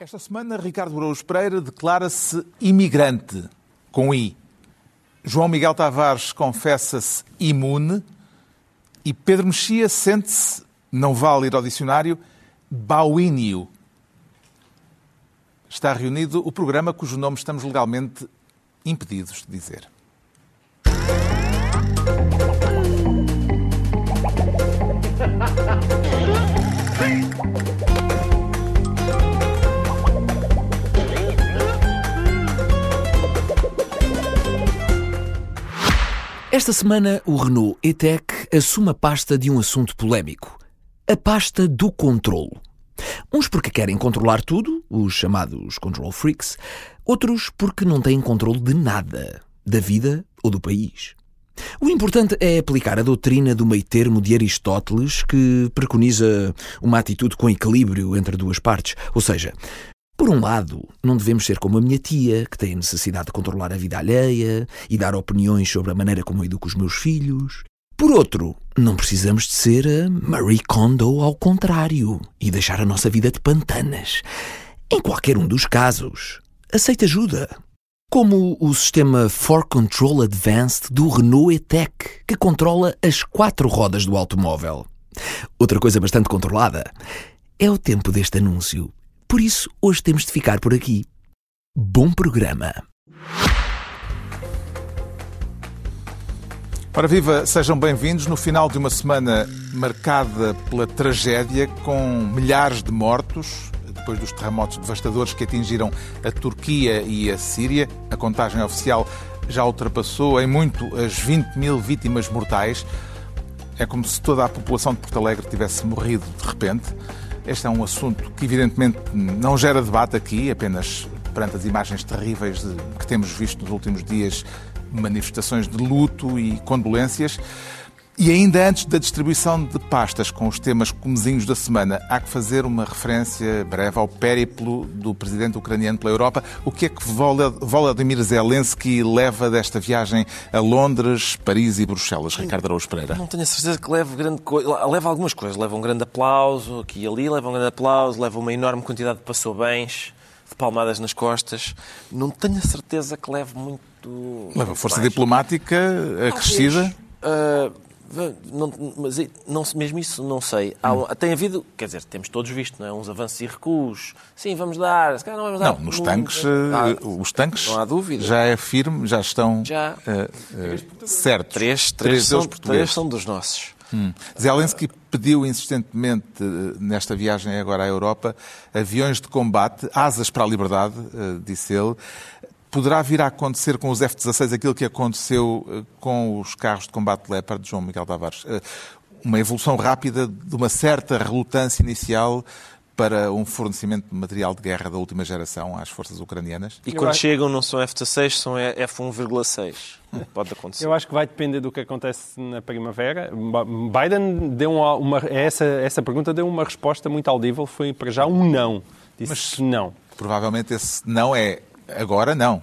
Esta semana, Ricardo Araújo Pereira declara-se imigrante, com I. João Miguel Tavares confessa-se imune e Pedro Mexia sente-se, não vale ir ao dicionário, bauínio. Está reunido o programa cujo nome estamos legalmente impedidos de dizer. Esta semana, o Renault E-Tech assume a pasta de um assunto polémico: a pasta do controlo. Uns porque querem controlar tudo, os chamados control freaks, outros porque não têm controle de nada, da vida ou do país. O importante é aplicar a doutrina do meio-termo de Aristóteles, que preconiza uma atitude com equilíbrio entre duas partes, ou seja, por um lado, não devemos ser como a minha tia, que tem a necessidade de controlar a vida alheia e dar opiniões sobre a maneira como eu educo os meus filhos. Por outro, não precisamos de ser a Marie Kondo ao contrário e deixar a nossa vida de pantanas. Em qualquer um dos casos, aceita ajuda. Como o sistema For Control Advanced do Renault E-Tech, que controla as quatro rodas do automóvel. Outra coisa bastante controlada é o tempo deste anúncio por isso, hoje temos de ficar por aqui. Bom programa! Ora viva, sejam bem-vindos no final de uma semana marcada pela tragédia, com milhares de mortos, depois dos terremotos devastadores que atingiram a Turquia e a Síria. A contagem oficial já ultrapassou em muito as 20 mil vítimas mortais. É como se toda a população de Porto Alegre tivesse morrido de repente. Este é um assunto que, evidentemente, não gera debate aqui, apenas perante as imagens terríveis de, que temos visto nos últimos dias manifestações de luto e condolências. E ainda antes da distribuição de pastas com os temas comezinhos da semana, há que fazer uma referência breve ao périplo do presidente ucraniano pela Europa. O que é que Volodymyr Zelensky leva desta viagem a Londres, Paris e Bruxelas, Ricardo Araújo Pereira? Não tenho a certeza que leve grande coisa. Leva algumas coisas. Leva um grande aplauso aqui e ali, leva um grande aplauso, leva uma enorme quantidade de passou-bens, de palmadas nas costas. Não tenho a certeza que leve muito. Leva força mais. diplomática acrescida? Uh, não, mas não, mesmo isso não sei. Há, hum. Tem havido, quer dizer, temos todos visto, não é? uns avanços e recuos. Sim, vamos dar. Se calhar não vamos dar. Não, nos tanques, ah, os tanques não há dúvida. já é firme, já estão já. Uh, uh, certos. Três, três, três, são, três são dos nossos. Hum. Zelensky pediu insistentemente nesta viagem agora à Europa aviões de combate, asas para a liberdade, disse ele poderá vir a acontecer com os F-16 aquilo que aconteceu eh, com os carros de combate Leopard de João Miguel Tavares. Eh, uma evolução rápida de uma certa relutância inicial para um fornecimento de material de guerra da última geração às forças ucranianas? E quando acho... chegam não são F-16, são F-1,6. Pode acontecer. Eu acho que vai depender do que acontece na primavera. Biden deu uma, uma essa, essa pergunta deu uma resposta muito audível, foi para já um não. Disse Mas, não. Provavelmente esse não é Agora não.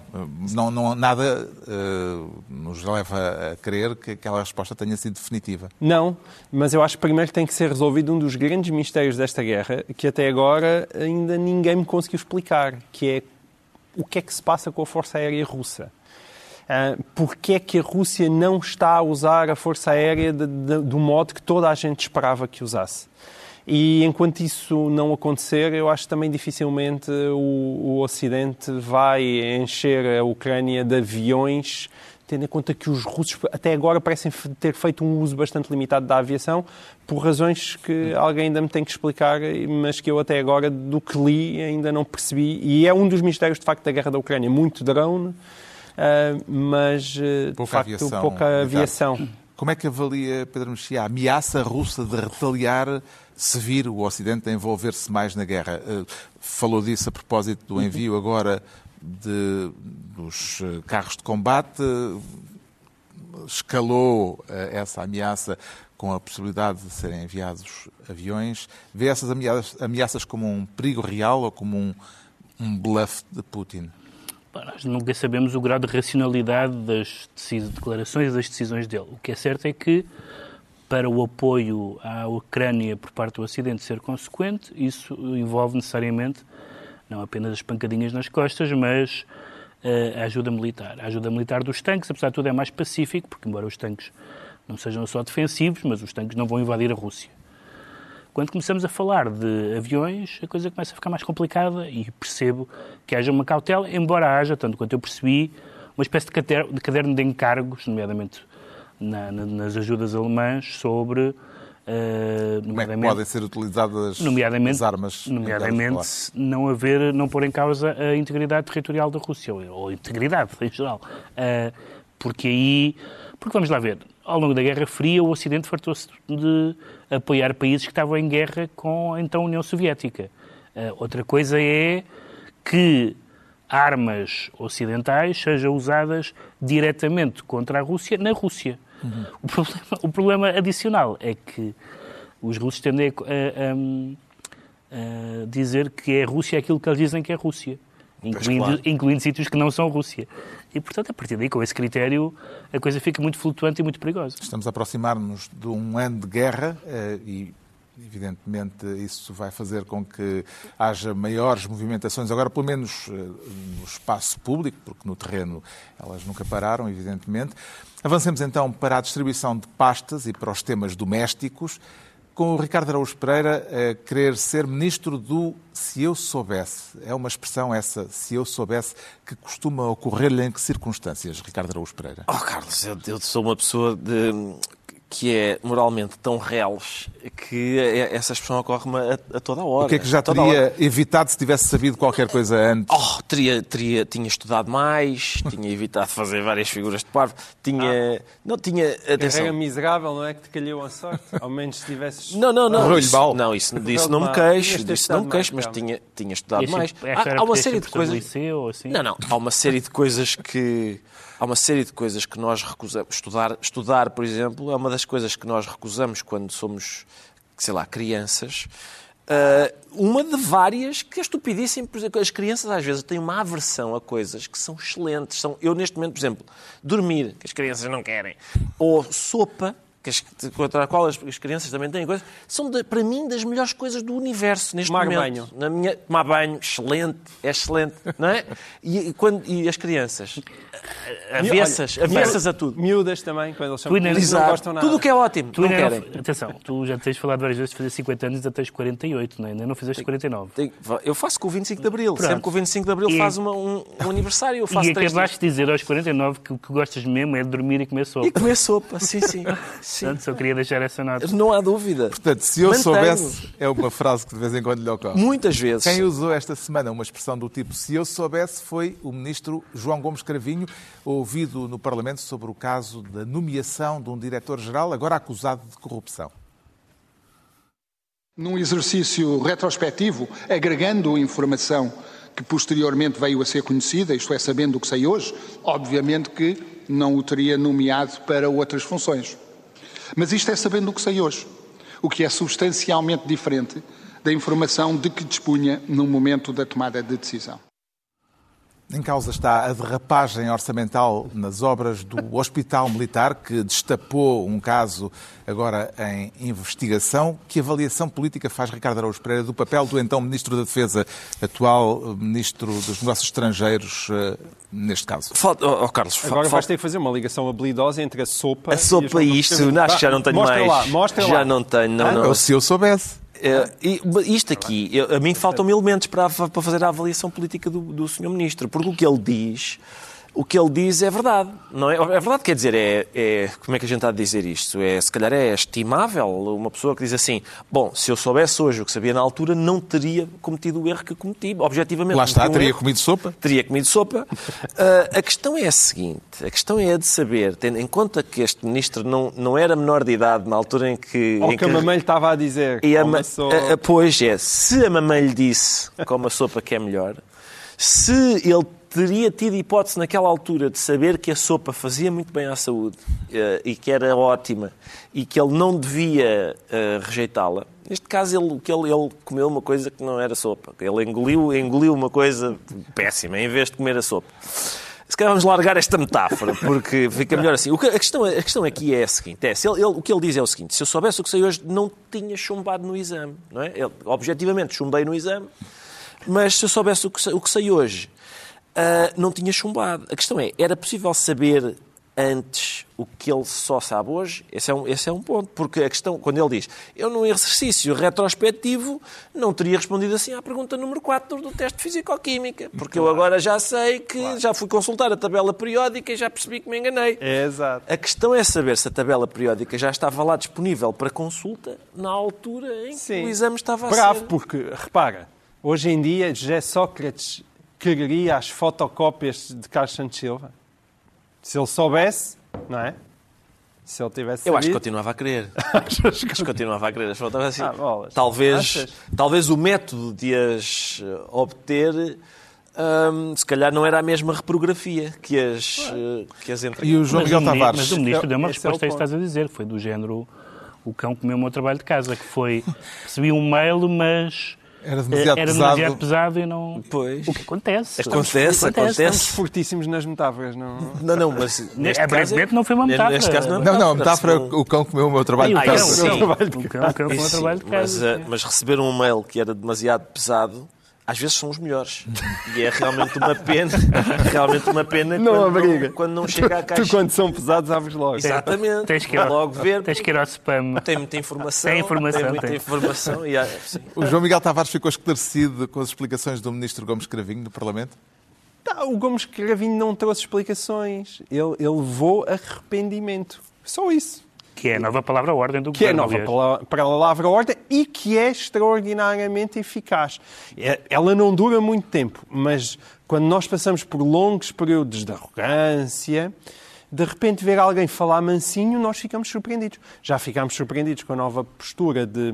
não, não nada uh, nos leva a crer que aquela resposta tenha sido definitiva. Não, mas eu acho que primeiro tem que ser resolvido um dos grandes mistérios desta guerra, que até agora ainda ninguém me conseguiu explicar, que é o que é que se passa com a Força Aérea Russa. Uh, Porquê é que a Rússia não está a usar a Força Aérea de, de, do modo que toda a gente esperava que usasse? E enquanto isso não acontecer, eu acho também dificilmente o, o Ocidente vai encher a Ucrânia de aviões tendo em conta que os russos até agora parecem ter feito um uso bastante limitado da aviação, por razões que alguém ainda me tem que explicar, mas que eu até agora, do que li, ainda não percebi. E é um dos mistérios, de facto, da guerra da Ucrânia. Muito drone, uh, mas, uh, pouca de facto, aviação, pouca aviação. Como é que avalia, Pedro Mexia, a ameaça russa de retaliar se vir o Ocidente a envolver-se mais na guerra. Eh, falou disso a propósito do envio agora de, dos eh, carros de combate, escalou eh, essa ameaça com a possibilidade de serem enviados aviões. Vê essas ameaças, ameaças como um perigo real ou como um, um bluff de Putin? nós nunca sabemos o grau de racionalidade das declarações e das decisões dele. O que é certo é que para o apoio à Ucrânia por parte do Ocidente ser consequente, isso envolve necessariamente Não apenas as pancadinhas nas costas, mas uh, a ajuda militar. A ajuda militar dos tanques, apesar de tudo, é mais pacífico, porque embora os tanques não sejam só defensivos, mas os tanques não vão invadir a Rússia. Quando começamos a falar de aviões, a coisa começa a ficar mais complicada e percebo que haja uma cautela, embora haja, tanto quanto eu percebi, uma espécie de caderno de encargos, nomeadamente na, na, nas ajudas alemãs, sobre. Uh, Como é que podem ser utilizadas nomeadamente, as armas? Nomeadamente, não haver, não pôr em causa a integridade territorial da Rússia, ou, ou a integridade em geral. Uh, porque aí. Porque vamos lá ver, ao longo da Guerra Fria, o Ocidente fartou-se de apoiar países que estavam em guerra com a então União Soviética. Uh, outra coisa é que armas ocidentais sejam usadas diretamente contra a Rússia na Rússia. Uhum. O, problema, o, problema, adicional é que os russos tendem a, a, a, dizer que é Rússia aquilo que eles dizem que é Rússia, incluindo, claro. incluindo sítios que não são Rússia. E, portanto, a partir daí, com esse critério, a coisa fica muito flutuante e muito perigosa. Estamos a aproximar-nos de um ano de guerra eh, e Evidentemente, isso vai fazer com que haja maiores movimentações, agora pelo menos eh, no espaço público, porque no terreno elas nunca pararam, evidentemente. Avancemos então para a distribuição de pastas e para os temas domésticos com o Ricardo Araújo Pereira a querer ser ministro do se eu soubesse. É uma expressão essa, se eu soubesse, que costuma ocorrer-lhe em que circunstâncias, Ricardo Araújo Pereira? Oh, Carlos, eu, eu sou uma pessoa de, que é moralmente tão reles que essa expressão ocorre-me a, a, toda a hora. O que é que já teria evitado se tivesse sabido qualquer coisa antes? Oh, teria, teria, tinha estudado mais, tinha evitado fazer várias figuras de parvo, tinha... Ah. Não, tinha... Atenção. Era miserável, não é que te calhou a sorte? Ao menos se tivesses... Não, não, não. Isso, não, isso, disso não me queixo, disso não me queixo, mas tinha, tinha estudado mais. Há, há uma série de coisas... Liceu, assim? Não, não. Há uma série de coisas que há uma série de coisas que nós recusamos. Estudar, estudar, por exemplo, é uma das coisas que nós recusamos quando somos, sei lá, crianças. Uh, uma de várias que é estupidíssimo. Por exemplo, as crianças às vezes têm uma aversão a coisas que são excelentes. São, eu, neste momento, por exemplo, dormir, que as crianças não querem, ou sopa, que as, contra a qual as, as, crianças também têm coisas, são, de, para mim, das melhores coisas do universo neste tomar momento. Banho. Na minha, tomar banho. Excelente. É excelente. Não é? E, e, quando, e as crianças? Avessas. Olha, avessas a tudo. Miúdas também, quando eles, são, eles não gostam nada. Tudo o que é ótimo. Tu não querem. Atenção, tu já tens falado várias vezes de fazer 50 anos e já tens 48, não é? Ainda não fizeste 49. Tem, eu faço com o 25 de Abril. Pronto. Sempre que o 25 de Abril e, faz uma, um, um, aniversário, eu faço E acabaste de dizer aos 49 que o que gostas mesmo é de dormir e comer sopa. E comer sopa, sim, sim. sim. Portanto, só queria deixar essa nota. Não há dúvida. Portanto, se eu Mantenho. soubesse, é uma frase que de vez em quando lhe ocorre. Muitas vezes. Quem usou esta semana uma expressão do tipo se eu soubesse foi o ministro João Gomes Cravinho, ouvido no Parlamento sobre o caso da nomeação de um diretor-geral, agora acusado de corrupção. Num exercício retrospectivo, agregando informação que posteriormente veio a ser conhecida, isto é, sabendo o que sei hoje, obviamente que não o teria nomeado para outras funções. Mas isto é sabendo o que sei hoje, o que é substancialmente diferente da informação de que dispunha no momento da tomada de decisão. Em causa está a derrapagem orçamental nas obras do Hospital Militar, que destapou um caso agora em investigação. Que avaliação política faz Ricardo Araújo Pereira do papel do então Ministro da Defesa, atual Ministro dos Negócios Estrangeiros, eh, neste caso? Falta, oh, Carlos, agora falta... vais ter que fazer uma ligação habilidosa entre a sopa a sopa e, isto. Acho que já não tenho mostra mais. Lá, mostra já lá. não tenho, não, ah, não. Se eu soubesse. É, isto aqui, eu, a mim faltam-me elementos para, para fazer a avaliação política do, do Sr. Ministro, porque o que ele diz o que ele diz é verdade. Não é? é verdade, quer dizer, é, é, Como é que a gente está a dizer isto? É, se calhar é estimável uma pessoa que diz assim: bom, se eu soubesse hoje o que sabia na altura, não teria cometido o erro que cometi. Objetivamente. Lá está, um teria erro, comido sopa? Teria comido sopa. uh, a questão é a seguinte: a questão é a de saber, tendo em conta que este ministro não, não era menor de idade na altura em que. Ou em que, a mamãe lhe estava a dizer. E a, a, a, pois é, se a mamãe lhe disse como a sopa que é melhor, se ele teria tido hipótese naquela altura de saber que a sopa fazia muito bem à saúde uh, e que era ótima e que ele não devia uh, rejeitá-la. Neste caso, ele, que ele, ele, comeu uma coisa que não era sopa. Ele engoliu, engoliu uma coisa péssima em vez de comer a sopa. Se calhar vamos largar esta metáfora, porque fica melhor assim. Que, a, questão, a questão aqui é a seguinte: é, se ele, ele, o que ele diz é o seguinte: se eu soubesse o que sei hoje, não tinha chumbado no exame. Não é? Ele, objetivamente, chumbei no exame Mas se eu soubesse o que, o que sei hoje, ah, não tinha chumbado. A questão é, era possível saber antes o que ele só sabe hoje? Esse é um, esse é um ponto. Porque a questão, quando ele diz, eu num exercício retrospectivo não teria respondido assim à pergunta número 4 do teste de Fisicoquímica. Porque eu agora já sei que já fui consultar a tabela periódica e já percebi que me enganei. Exato. A questão é saber se a tabela periódica já estava lá disponível para consulta na altura em que o exame estava a Bravo, ser. porque, repara, hoje em dia José Sócrates quereria as fotocópias de Carlos Santos Silva. Se ele soubesse, não é? Se ele tivesse Eu acho que sabido- continuava a querer. Que- Acho que continuava a querer. As fotos assim. Ah, bolas. talvez, Achas? talvez o método de as eh, obter, hum, se calhar não era a mesma reprografia que as, eh, que as entre... E o João Mas Miguel Tavares. Mas o ministro deu uma Esse é resposta a isso que estás a dizer. Foi do género, o cão comeu o meu trabalho de casa, que foi, recebi um mail, mas Era eh, demasiado era pesado. demasiado pesado e não... Pois. O que acontece. Acontece, Estamos acontece. fortíssimos nas metáforas, não? Não, não, mas neste Aparentemente caso... não foi uma metáfora. Neste caso não é Não, não, a metáfora. metáfora, o cão comeu o meu trabalho Ah, de o Ah, casa. sim. o cão, comeu o sim, trabalho de mas, casa. eh, mas receber um mail que era demasiado pesado, às vezes são os melhores. E é realmente uma pena, realmente uma pena Não quando, abriga. quando não chega à Tu, caixa. quando são pesados, abres logo. Exatamente. Tens que ir logo ver. Tens que ir ao spam. Tem muita informação. Tem informação, muita tem. informação. E, sim. O João Miguel Tavares ficou esclarecido com as explicações do ministro Gomes Cravinho no Parlamento? Tá, o Gomes Cravinho não trouxe explicações. Ele, ele levou arrependimento. Só isso. Que é a nova palavra-ordem do que é governo, nova pala- para a palavra-ordem e que é extraordinariamente eficaz. É- Ela não dura muito tempo, mas quando nós passamos por longos períodos de arrogância, de repente ver alguém falar mansinho, nós ficamos surpreendidos. Já ficámos surpreendidos com a nova postura de,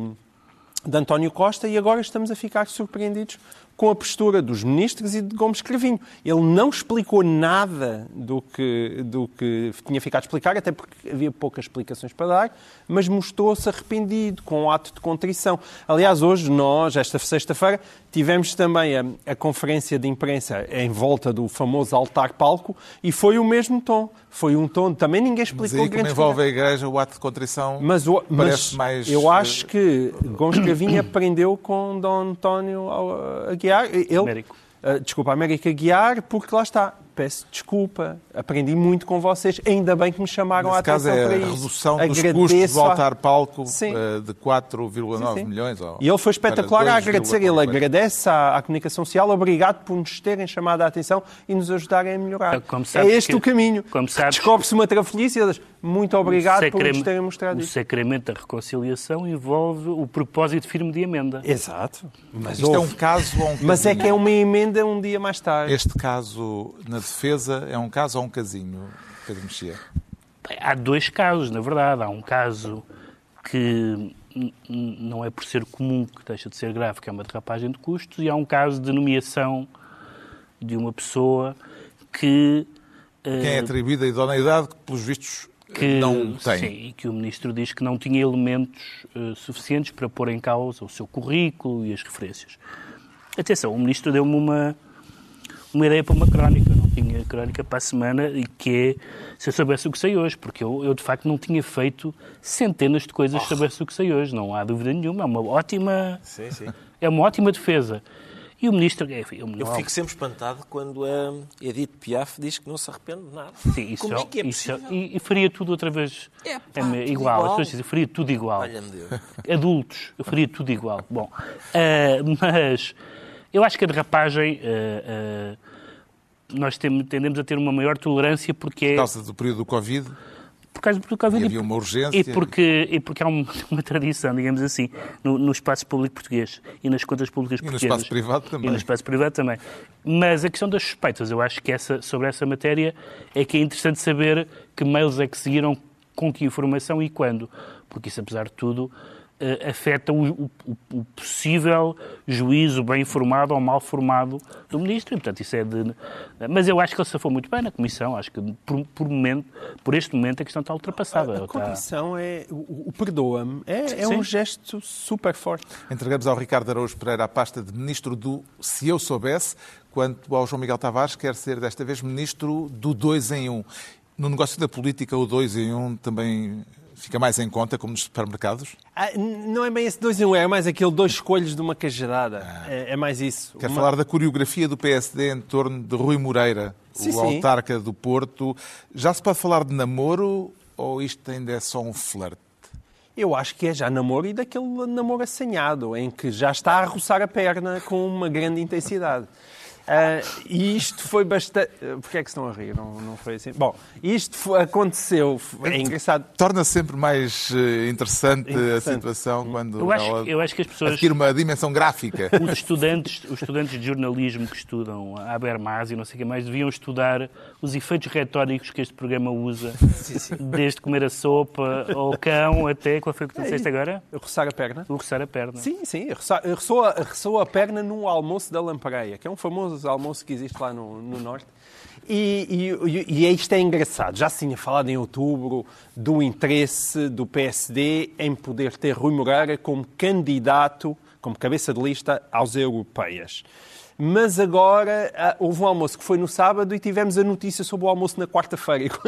de António Costa e agora estamos a ficar surpreendidos com a postura dos ministros e de Gomes Cravinho. Ele não explicou nada do que, do que tinha ficado a explicar, até porque havia poucas explicações para dar, mas mostrou-se arrependido, com um ato de contrição. Aliás, hoje nós, esta sexta-feira, tivemos também a, a conferência de imprensa em volta do famoso altar-palco e foi o mesmo tom. Foi um tom, também ninguém Mas explicou aí, como envolve a Igreja, o ato de contrição mas, o- mas parece mais... eu acho que Gomes Cravinho aprendeu com Dom António uh, Aguiar. Ele, Américo. uh, desculpa, América Aguiar, porque lá está. Peço desculpa. Aprendi muito com vocês. Ainda bem que me chamaram Nesse a caso atenção é para a isso. redução dos custos do a- altar-palco Sim. eh, de 4,9 Sim, sim. milhões. ou E ele foi espetacular a agradecer. 2,4. Ele agradece à, à comunicação social. Obrigado por nos terem chamado a atenção e nos ajudarem a melhorar. Como é este que- o caminho. Descobre-se uma trafolhice e eles, muito obrigado por Sacrame- nos terem mostrado O isso. sacramento da reconciliação envolve o propósito firme de emenda. Exato. Mas, Isto é um caso um Mas é que é uma emenda um dia mais tarde. Este caso na defesa é um caso ou um casinho, Pedro Mexia? Há dois casos, na verdade. Há um caso que não é por ser comum que deixa de ser grave, que é uma derrapagem de custos, e há um caso de nomeação de uma pessoa que. Quem é eh, atribuída a idoneidade que, pelos vistos, que, não tem. Sim, e que o Ministro diz que não tinha elementos eh, suficientes para pôr em causa o seu currículo e as referências. Atenção, o Ministro deu-me uma, uma ideia para uma crónica, crónica para a semana, e que é se eu soubesse o que sei hoje, porque eu, eu de facto não tinha feito centenas de coisas se soubesse o que sei hoje, não há dúvida nenhuma, é uma ótima, Sim, sim. é uma ótima defesa. E o Ministro... Enfim, eu, Eu não- fico sempre espantado quando a Edith Piaf diz que não se arrepende de nada. Sim, isso, Como é que é isso- possível? e, e faria tudo outra vez É, pá, é, tudo igual. igual. As pessoas dizem, faria tudo igual. Olha-me Deus. Adultos, eu faria tudo igual. Bom, ah, mas eu acho que a derrapagem. ah, ah, nós tendemos a ter uma maior tolerância porque é. Por causa do período do Covid, Por causa do e Covid. havia uma urgência. E porque, e porque há um- uma tradição, digamos assim, no, no espaço público português e nas contas públicas E no portuguesas. espaço privado também. E no espaço privado também. Mas a questão das suspeitas, eu acho que essa, sobre essa matéria é que é interessante saber que mails é que seguiram, com que informação e quando. Porque isso, apesar de tudo, afeta o, o- o possível juízo bem formado ou mal formado do ministro. E, portanto, isso é de... Mas eu acho que ele se foi muito bem na comissão. Acho que, por, por momento, por este momento, a questão está ultrapassada. A Está- condição é. O, o perdoa-me é, é um gesto super forte. Entregamos ao Ricardo Araújo Pereira a pasta de Ministro do Se Eu Soubesse, quanto ao João Miguel Tavares, quer ser desta vez Ministro do 2 em 1. No negócio da política, o 2 em 1 também Fica mais em conta, como nos supermercados? Ah, não é bem esse 2 em 1, um, é mais aquele dois escolhos de uma cajadada. Ah. É, é, mais isso. Quer uma... falar da coreografia do PSD em torno de Rui Moreira, sim, o sim. autarca do Porto. Já se pode falar de namoro ou isto ainda é só um flerte? Eu acho que é já namoro e daquele namoro assanhado, em que já está a roçar a perna com uma grande intensidade. Uh, e isto foi bastante. Porquê é que estão a rir? Não, não foi assim? Bom, isto foi... aconteceu. É engraçado. Torna sempre mais eh, interessante, interessante, a situação quando eu acho, eu acho que as pessoas. adquire uma dimensão gráfica. Os estudantes, os estudantes de jornalismo que estudam a Habermas e não sei o que mais deviam estudar os efeitos retóricos que este programa usa, sim, sim. desde comer a sopa ao cão até. Qual foi o que tu disseste agora? Roçar a perna. O roçar a perna. Sim, sim. Ressoa a, a perna no almoço da Lampareia, que é um famoso famoso almoço que existe lá no, no Norte. E, e, e, isto é engraçado. Já se tinha falado em outubro do interesse do PSD em poder ter Rui Moreira como candidato, como cabeça de lista às europeias. Mas agora ah, houve um almoço que foi no sábado e tivemos a notícia sobre o almoço na quarta-feira.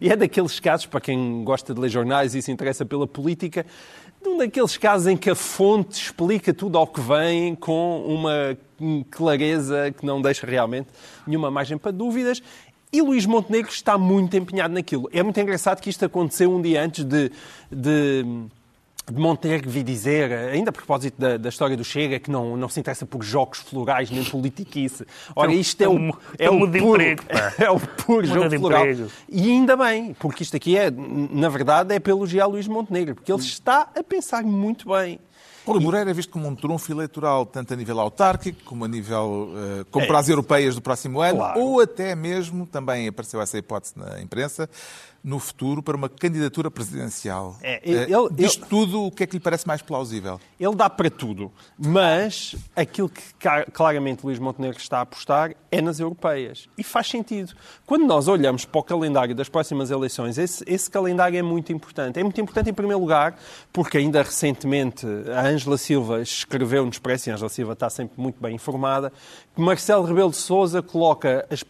E, e é daqueles casos, para quem gosta de ler jornais e se interessa pela política, de um daqueles casos em que a fonte explica tudo ao que vem com uma clareza que não deixa realmente nenhuma margem para dúvidas. E Luís Montenegro está muito empenhado naquilo. É muito engraçado que isto aconteceu um dia antes de, de de Montenegro vi dizer, ainda a propósito da, da, história do Chega, que não, não se interessa por jogos florais nem politiquice. Ora, isto é, o, é, o puro, é o puro jogo floral. E ainda bem, porque isto aqui é, na verdade, é pelo elogiar Luís Montenegro, porque ele está a pensar muito bem. Paulo Moreira é visto como um trunfo eleitoral, tanto a nível autárquico, como a nível uh, como é. para as europeias do próximo ano, claro. ou até mesmo, também apareceu essa hipótese na imprensa, no futuro para uma candidatura presidencial. É, eh, ele, ele, tudo, o que é que lhe parece mais plausível? Ele dá para tudo, mas aquilo que claramente Luís Montenegro está a apostar é nas europeias. E faz sentido. Quando nós olhamos para o calendário das próximas eleições, esse, esse calendário é muito importante. É muito importante, em primeiro lugar, porque ainda recentemente a Ângela Silva escreveu no Expresso, e a Ângela Silva está sempre muito bem informada, que Marcelo Rebelo de Sousa coloca as,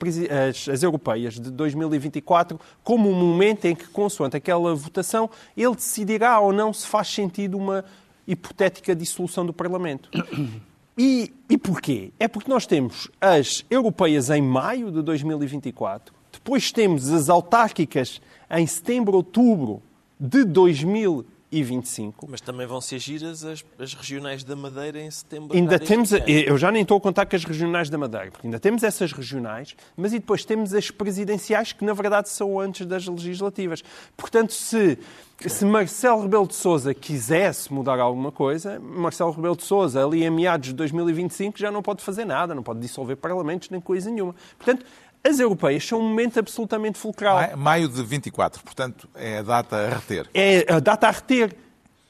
as, as europeias de 2024 como um momento em que, consoante aquela votação, ele decidirá ou não se faz sentido uma hipotética dissolução do Parlamento. E, e porquê? É porque nós temos as europeias em maio de 2024, depois temos as autárquicas em setembro, outubro de 2024 e 25. Mas também vão ser giras as, as regionais da Madeira em setembro. Ainda temos, eu já nem estou a contar com as regionais da Madeira, porque ainda temos essas regionais, mas e depois temos as presidenciais que na verdade são antes das legislativas. Portanto, se se Marcelo Rebelo de Sousa quisesse mudar alguma coisa, Marcelo Rebelo de Sousa, ali em meados de 2025, já não pode fazer nada, não pode dissolver parlamentos nem coisa nenhuma. Portanto, as europeias são um momento absolutamente fulcral. Maio de 24, portanto, é a data a reter. É a data a reter,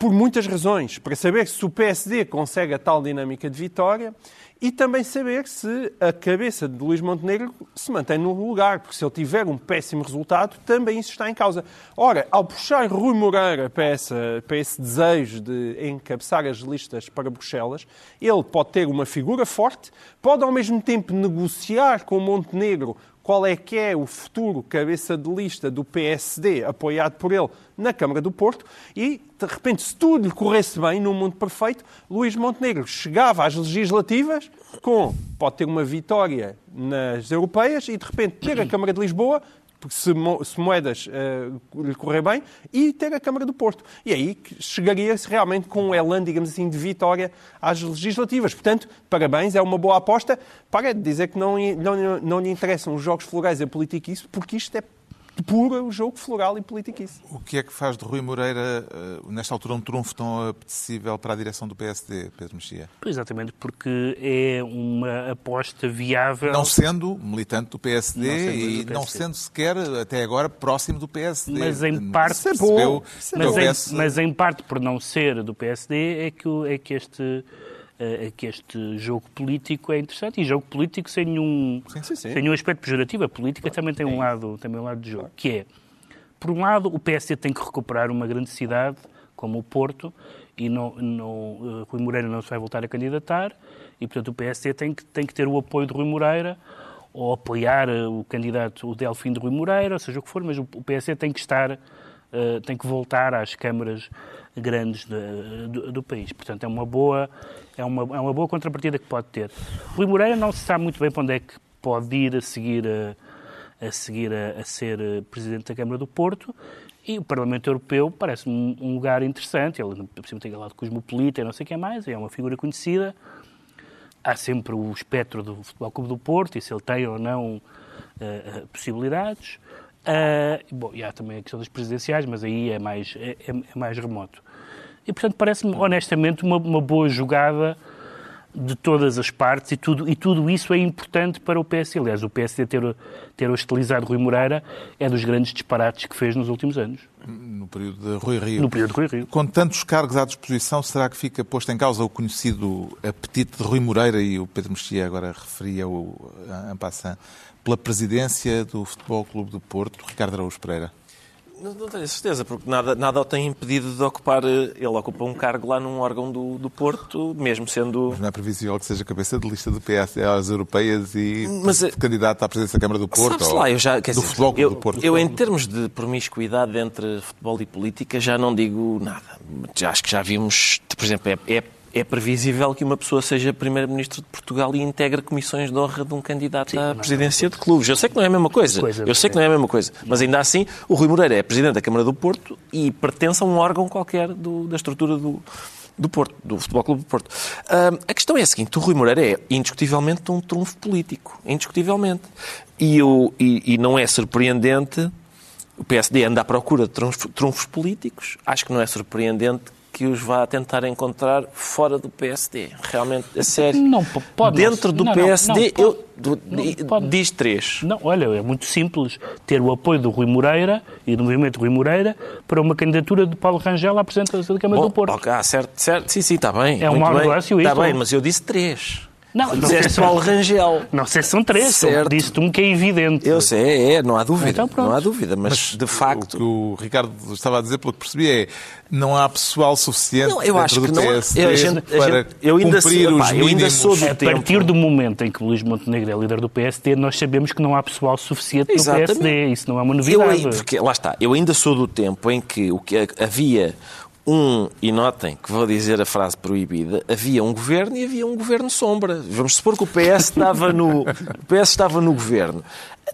por muitas razões. Para saber se o PSD consegue a tal dinâmica de vitória e também saber se a cabeça de Luís Montenegro se mantém no lugar, porque se ele tiver um péssimo resultado, também isso está em causa. Ora, ao puxar Rui Moreira para, essa, para esse desejo de encabeçar as listas para Bruxelas, ele pode ter uma figura forte, pode ao mesmo tempo negociar com Montenegro qual é que é o futuro cabeça de lista do PSD, apoiado por ele, na Câmara do Porto, e, de repente, se tudo lhe corresse bem, num mundo perfeito, Luís Montenegro chegava às legislativas com, pode ter uma vitória nas europeias e, de repente, ter a Câmara de Lisboa se, se Moedas uh, lhe correr bem, e ter a Câmara do Porto. E aí chegaria-se realmente com um elan, digamos assim, de vitória às legislativas. Portanto, parabéns, é uma boa aposta. Para de dizer que não, não, não lhe interessam os jogos florais e a política isso, porque isto é puro jogo floral e politiquice. O que é que faz de Rui Moreira, eh, nesta altura, um trunfo tão apetecível para a direção do PSD, Pedro Mexia? Exatamente, porque é uma aposta viável. Não sendo militante do PSD não e do PSD. não sendo sequer, até agora, próximo do PSD. Mas em parte, percebeu, mas, em, mas em parte por não ser do PSD, é que, é que este uh, que este jogo político é interessante. E jogo político sem nenhum, sim, sim, sim. Sem nenhum aspecto pejorativo. A política claro. também tem um, lado, também um lado de jogo, que é, por um lado, o PSD tem que recuperar uma grande cidade, como o Porto, e não, não, uh, Rui Moreira não se vai voltar a candidatar, e, portanto, o PSD tem que, tem que ter o apoio de Rui Moreira, ou apoiar o candidato, o Delfim de Rui Moreira, ou seja o que for, mas o, o PSD tem que estar uh, tem que voltar às câmaras grandes de, do, do, país. Portanto, é uma boa é uma, é uma boa contrapartida que pode ter. Rui Moreira não se sabe muito bem para onde é que pode ir a seguir a, a seguir a, a ser presidente da Câmara do Porto. E o Parlamento Europeu parece-me um lugar interessante. Ele, por cima, tem aquele lado cosmopolita e não sei o que é mais, é uma figura conhecida. Há sempre o espectro do Futebol Clube do Porto e se ele tem ou não uh, possibilidades. Uh, bom, e há também a questão das presidenciais, mas aí é mais, é, é, é mais remoto. E, portanto, parece-me, honestamente, uma, uma boa jogada de todas as partes e tudo, e tudo isso é importante para o PSD. Aliás, o PSD ter, ter hostilizado Rui Moreira é dos grandes disparates que fez nos últimos anos. No período de Rui Rio. No período de Rui Rio. Com tantos cargos à disposição, será que fica posto em causa o conhecido apetite de Rui Moreira e o Pedro Mexia agora referia-o en passant, pela presidência do Futebol Clube do Porto, Ricardo Araújo Pereira? Não, não tenho certeza, porque nada, nada o tem impedido de ocupar. Eh, ele ocupa um cargo lá num órgão do, do Porto, mesmo sendo. Mas não é previsível que seja cabeça de lista do PS às europeias e Mas, eh, candidato à presidência da Câmara do Porto. Ou lá, eu já, do dizer, futebol eu, do Porto. Eu, em termos de promiscuidade entre futebol e política, já não digo nada. Já, acho que já vimos, por exemplo, é, é é previsível que uma pessoa seja Primeiro-Ministro de Portugal e integre comissões de honra de um candidato Sim, à é presidência de clubes. Eu sei que não é a mesma coisa. coisa eu sei que não é a mesma coisa. Mas ainda assim, o Rui Moreira é Presidente da Câmara do Porto e pertence a um órgão qualquer do, da estrutura do, do Porto, do Futebol Clube do Porto. Uh, a questão é a seguinte: o Rui Moreira é indiscutivelmente um trunfo político. Indiscutivelmente. E, e, e não é surpreendente. O PSD anda à procura de trunfos políticos. Acho que não é surpreendente que os vá tentar encontrar fora do PSD. Realmente, a sério. Não, pode Dentro do não, PSD, não, eu do, pode, diz três. Não, olha, é muito simples ter o apoio do Rui Moreira e do movimento Rui Moreira para uma candidatura de Paulo Rangel à presidência da Câmara Bom, do Porto. Ok, certo, certo. Sim, sim, está bem. É um mau negócio isso. Está bem, mas eu disse três. Não, não sei se Paulo Rangel. Não sei se são três, disse-te um que é evidente. Eu sei, é, é não há dúvida. Então, não há dúvida, mas, mas, de facto. O que o Ricardo estava a dizer, pelo que percebi, é não há pessoal suficiente não, eu acho que não, PSD a gente, a para gente, eu ainda cumprir sou, os pá, eu ainda sou do A tempo. partir do momento em que Luís Montenegro é líder do PSD, nós sabemos que não há pessoal suficiente Exatamente. no PSD. Isso não é uma novidade. Eu, porque, lá está, eu ainda sou do tempo em que o que havia um, e notem que vou dizer a frase proibida, havia um governo e havia um governo sombra. Vamos supor que o PS estava no, o PS estava no governo.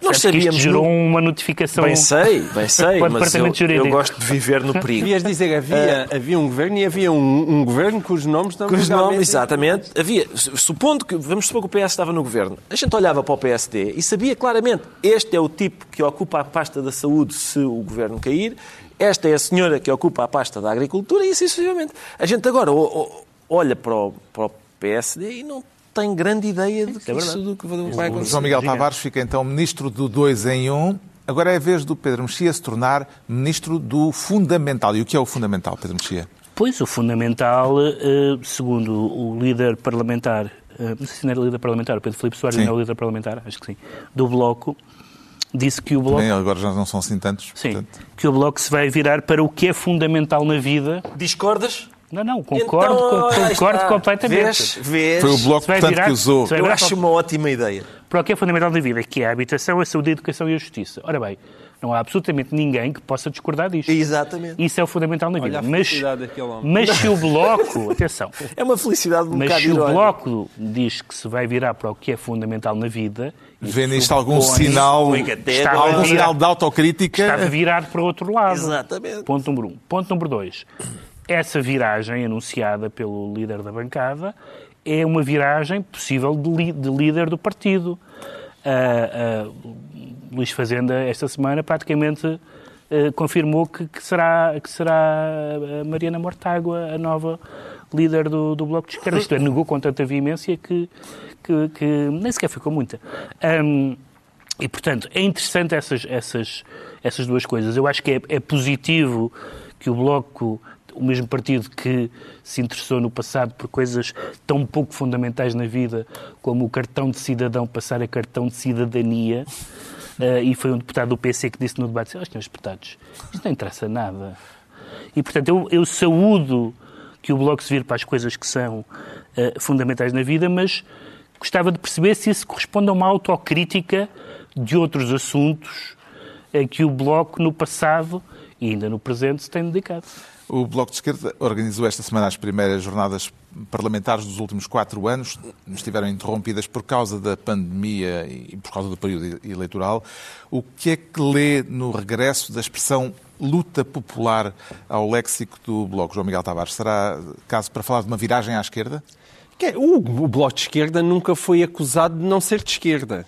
Nós sabíamos. Que gerou no... uma notificação. Bem sei, bem sei, mas eu, eu, gosto de viver no perigo. Devias dizer que havia, uh, havia um governo e havia um, um governo cujos nomes não Cujos nomes, exatamente. Havia, supondo que, vamos supor que o PS estava no governo, a gente olhava para o PSD e sabia claramente este é o tipo que ocupa a pasta da saúde se o governo cair, esta é a senhora que ocupa a pasta da agricultura e sucessivamente. A gente agora olha para o, para o PSD e não tem grande ideia do que, é isso do que vai acontecer. O João Miguel Tavares fica então ministro do 2 em 1. Um. Agora é a vez do Pedro Mexia se tornar ministro do fundamental. E o que é o fundamental, Pedro Mexia? Pois, o fundamental, eh, segundo o líder parlamentar, eh, não sei se não era líder parlamentar, o Pedro Filipe Soares não é o líder parlamentar, acho que sim, do Bloco, disse que o Bloco... Também agora já não são assim tantos. Sim, portanto... que o Bloco se vai virar para o que é fundamental na vida. Discordas? Não, não, concordo, então, concordo completamente. Vês, vês, Foi o Bloco, portanto, virar, que usou. Eu acho uma ótima ideia. Para o que é fundamental na vida, que é a habitação, a saúde, a educação e a justiça. Ora bem, não há absolutamente ninguém que possa discordar disto. Exatamente. Isso é o fundamental na vida. Olha a mas, mas se o Bloco, atenção. É uma felicidade um Mas se o Bloco diz que se vai virar para o que é fundamental na vida. Vê nisto algum sinal, está algum sinal de autocrítica? Está virado para o outro lado. Exatamente. Ponto número um. Ponto número dois essa viragem anunciada pelo líder da bancada é uma viragem possível de, de líder do partido. Uh, uh, Luís Fazenda, esta semana, praticamente uh, confirmou que, que, será, que será a Mariana Mortágua a nova líder do, do Bloco de Esquerda. Isto é, negou com tanta veemência que, que, que nem sequer ficou muita. Um, e, portanto, é interessante essas, essas, essas duas coisas. Eu acho que é, é positivo que o Bloco o mesmo partido que se interessou no passado por coisas tão pouco fundamentais na vida como o cartão de cidadão passar a cartão de cidadania. Uh, e foi um deputado do PC que disse no debate: oh, senhores deputados, isto não interessa nada. E, portanto, eu, eu saúdo que o Bloco se vire para as coisas que são uh, fundamentais na vida, mas gostava de perceber se isso corresponde a uma autocrítica de outros assuntos uh, que o Bloco, no passado, e ainda no presente se tem dedicado. O Bloco de Esquerda organizou esta semana as primeiras jornadas parlamentares dos últimos quatro anos. Estiveram interrompidas por causa da pandemia e por causa do período eleitoral. O que é que lê no regresso da expressão luta popular ao léxico do Bloco? João Miguel Tavares, será caso para falar de uma viragem à esquerda? O, o Bloco de Esquerda nunca foi acusado de não ser de esquerda.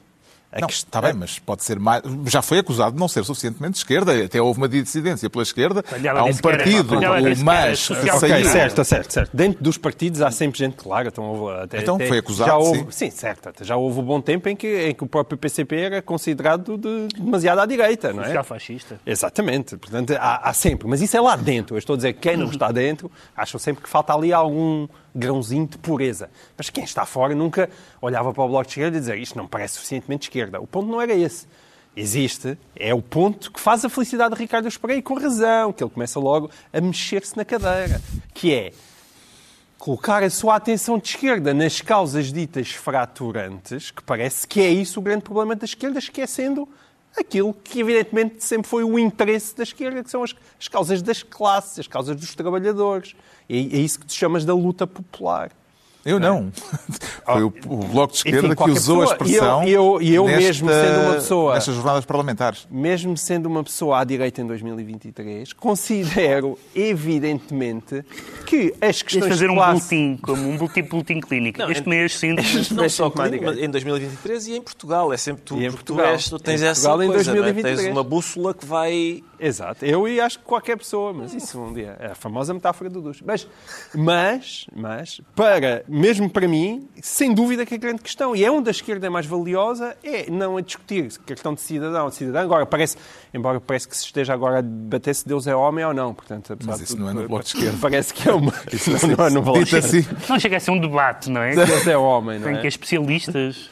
Não, está bem, mas pode ser mais. Já foi acusado de não ser suficientemente de esquerda. Até houve uma dissidência pela esquerda. Há um partido, o MAS, que okay, certo, certo, certo. Dentro dos partidos há sempre gente clara. Então, até, então foi acusado, já houve, sim. sim. certo. Já houve um bom tempo em que, em que o próprio PCP era considerado de, demasiado à direita, não é? Já fascista. Exatamente. Portanto, há, há, sempre. Mas isso é lá dentro. Eu estou a dizer que quem não está dentro acham sempre que falta ali algum grãozinho de pureza. Mas quem está fora nunca olhava para o Bloco de Esquerda e dizia isto não parece suficientemente esquerda. O ponto não era esse. Existe, é o ponto que faz a felicidade de Ricardo Esperei com razão, que ele começa logo a mexer-se na cadeira, que é colocar a sua atenção de esquerda nas causas ditas fraturantes, que parece que é isso o grande problema da esquerda, esquecendo aquilo que evidentemente sempre foi o interesse da esquerda, que são as, as causas das classes, as causas dos trabalhadores. E é isso que tu chamas da luta popular. Eu não. Foi o, o, Bloco de Esquerda Enfim, que usou pessoa. a expressão. E eu, e eu, nesta, mesmo sendo uma pessoa. Nestas jornadas parlamentares. Mesmo sendo uma pessoa à direita em 2023, considero, evidentemente, que as questões. fazer um boletim, como um boletim, boletim clínico. Não, este mês, sim. Não só clínico, mas em 2023 e em Portugal. É sempre tu. E em Portugal. Tu, és, tu tens em essa Portugal, coisa, em 2023. É? Tens uma bússola que vai. Exato. Eu e acho que qualquer pessoa, mas isso um dia. É a famosa metáfora do ducho. Mas, mas, mas, para mesmo para mim, sem dúvida que a grande questão, e é onde a esquerda é mais valiosa, é não a discutir a questão de cidadão de cidadão. Agora, parece, embora parece que se esteja agora a debater se Deus é homem ou não. Portanto, Mas isso tudo, não é no bloco de esquerda. Parece que é uma... Isso não, não é no bloco de assim. Não chega a ser um debate, não é? Deus é homem, não é? Tem que especialistas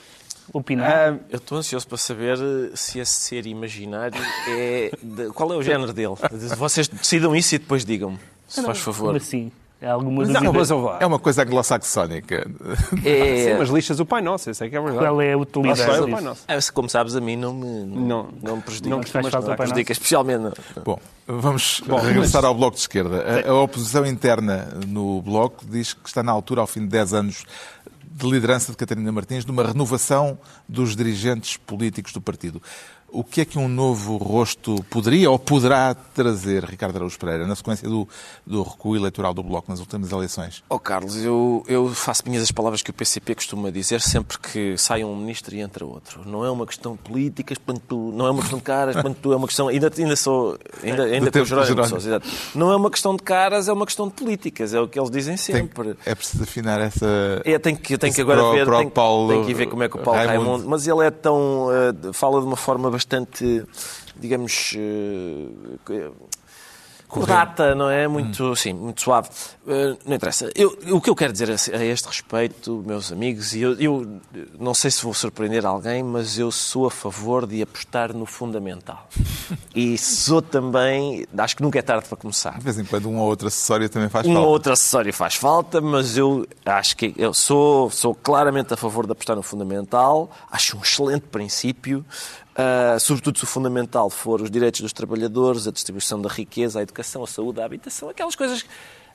opinar. Ah, eu estou ansioso para saber se esse ser imaginário é... De... Qual é o género dele? Vocês decidam isso e depois digam-me, se faz favor. Como assim? É alguma mas não, mas é uma coisa anglo-saxónica. É... Sim, mas lixas o Pai Nosso, isso é que é verdade. Qual é a utilidade do Pai Nosso? É, como sabes, a mim não me, não, não me prejudica. Não, não, não prejudica, especialmente. Bom, vamos Bom, regressar mas... ao Bloco de Esquerda. A, a, oposição interna no Bloco diz que está na altura, ao fim de 10 anos de liderança de Catarina Martins, de uma renovação dos dirigentes políticos do partido. O que é que um novo rosto poderia ou poderá trazer, Ricardo Araújo Pereira, na sequência do, do recuo eleitoral do Bloco nas últimas eleições? Oh, Carlos, eu, eu faço minhas as palavras que o PCP costuma dizer sempre que sai um ministro e entra outro. Não é uma questão tu, não é uma questão de caras, tu, é uma questão. Ainda, ainda sou. Ainda, ainda com Jerónimo Sousa, Não é uma questão de caras, é uma questão de políticas. É o que eles dizem sempre. Tem, é preciso afinar essa. É, tem que, tem que agora pro, ver. Pro tem, Paulo, tem que ver como é que o Paulo Raimundo. Raimundo. Mas ele é tão. Uh, fala de uma forma bastante, digamos, uh, cordata, não é? Muito, hum. sim, muito suave. Uh, não interessa. Eu, o que eu quero dizer a, a este respeito, meus amigos, e eu, eu, não sei se vou surpreender alguém, mas eu sou a favor de apostar no fundamental. e sou também, acho que nunca é tarde para começar. De vez em quando um ou outro acessório também faz um falta. Um ou outro acessório faz falta, mas eu acho que eu sou, sou claramente a favor de apostar no fundamental. Acho um excelente princípio. Uh, sobretudo se o fundamental for os direitos dos trabalhadores, a distribuição da riqueza, a educação, a saúde, a habitação, aquelas coisas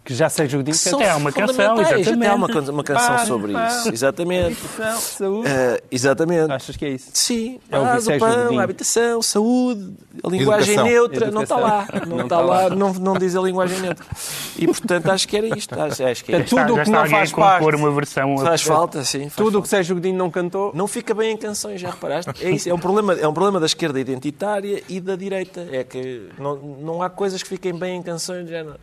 que já seja o que até há uma canção, exatamente. há uma, uma canção sobre isso, exatamente. saúde. Uh, exatamente. Achas que é isso? Sim. É o paz, o pão, a habitação, saúde, a linguagem Educação. neutra, Educação. não está lá. Não, não está lá, Não, não diz a linguagem neutra. E, portanto, acho que era isto. Acho, acho que é tudo o que não faz parte. uma versão... Faz falta, sim. Faz tudo o que Sérgio Godinho não cantou... Não fica bem em canções, já reparaste? É isso. É um problema, é um problema da esquerda identitária e da direita. É que não, não há coisas que fiquem bem em canções, já não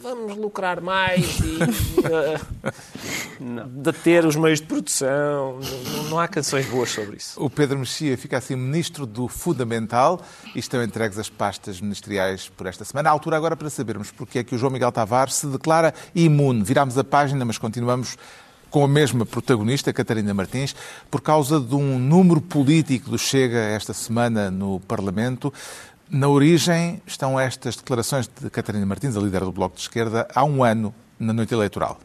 vamos lucrar mais e uh, deter os meios de produção. Não, não, há canções boas sobre isso. O Pedro Mexia fica assim ministro do Fundamental e estão entregues as pastas ministeriais por esta semana. A altura agora para sabermos porque é que o João Miguel Tavares se declara imune. Virámos a página, mas continuamos com a mesma protagonista, Catarina Martins, por causa de um número político do Chega esta semana no Parlamento. Na origem estão estas declarações de Catarina Martins, a líder do Bloco de Esquerda, há um ano, na noite eleitoral.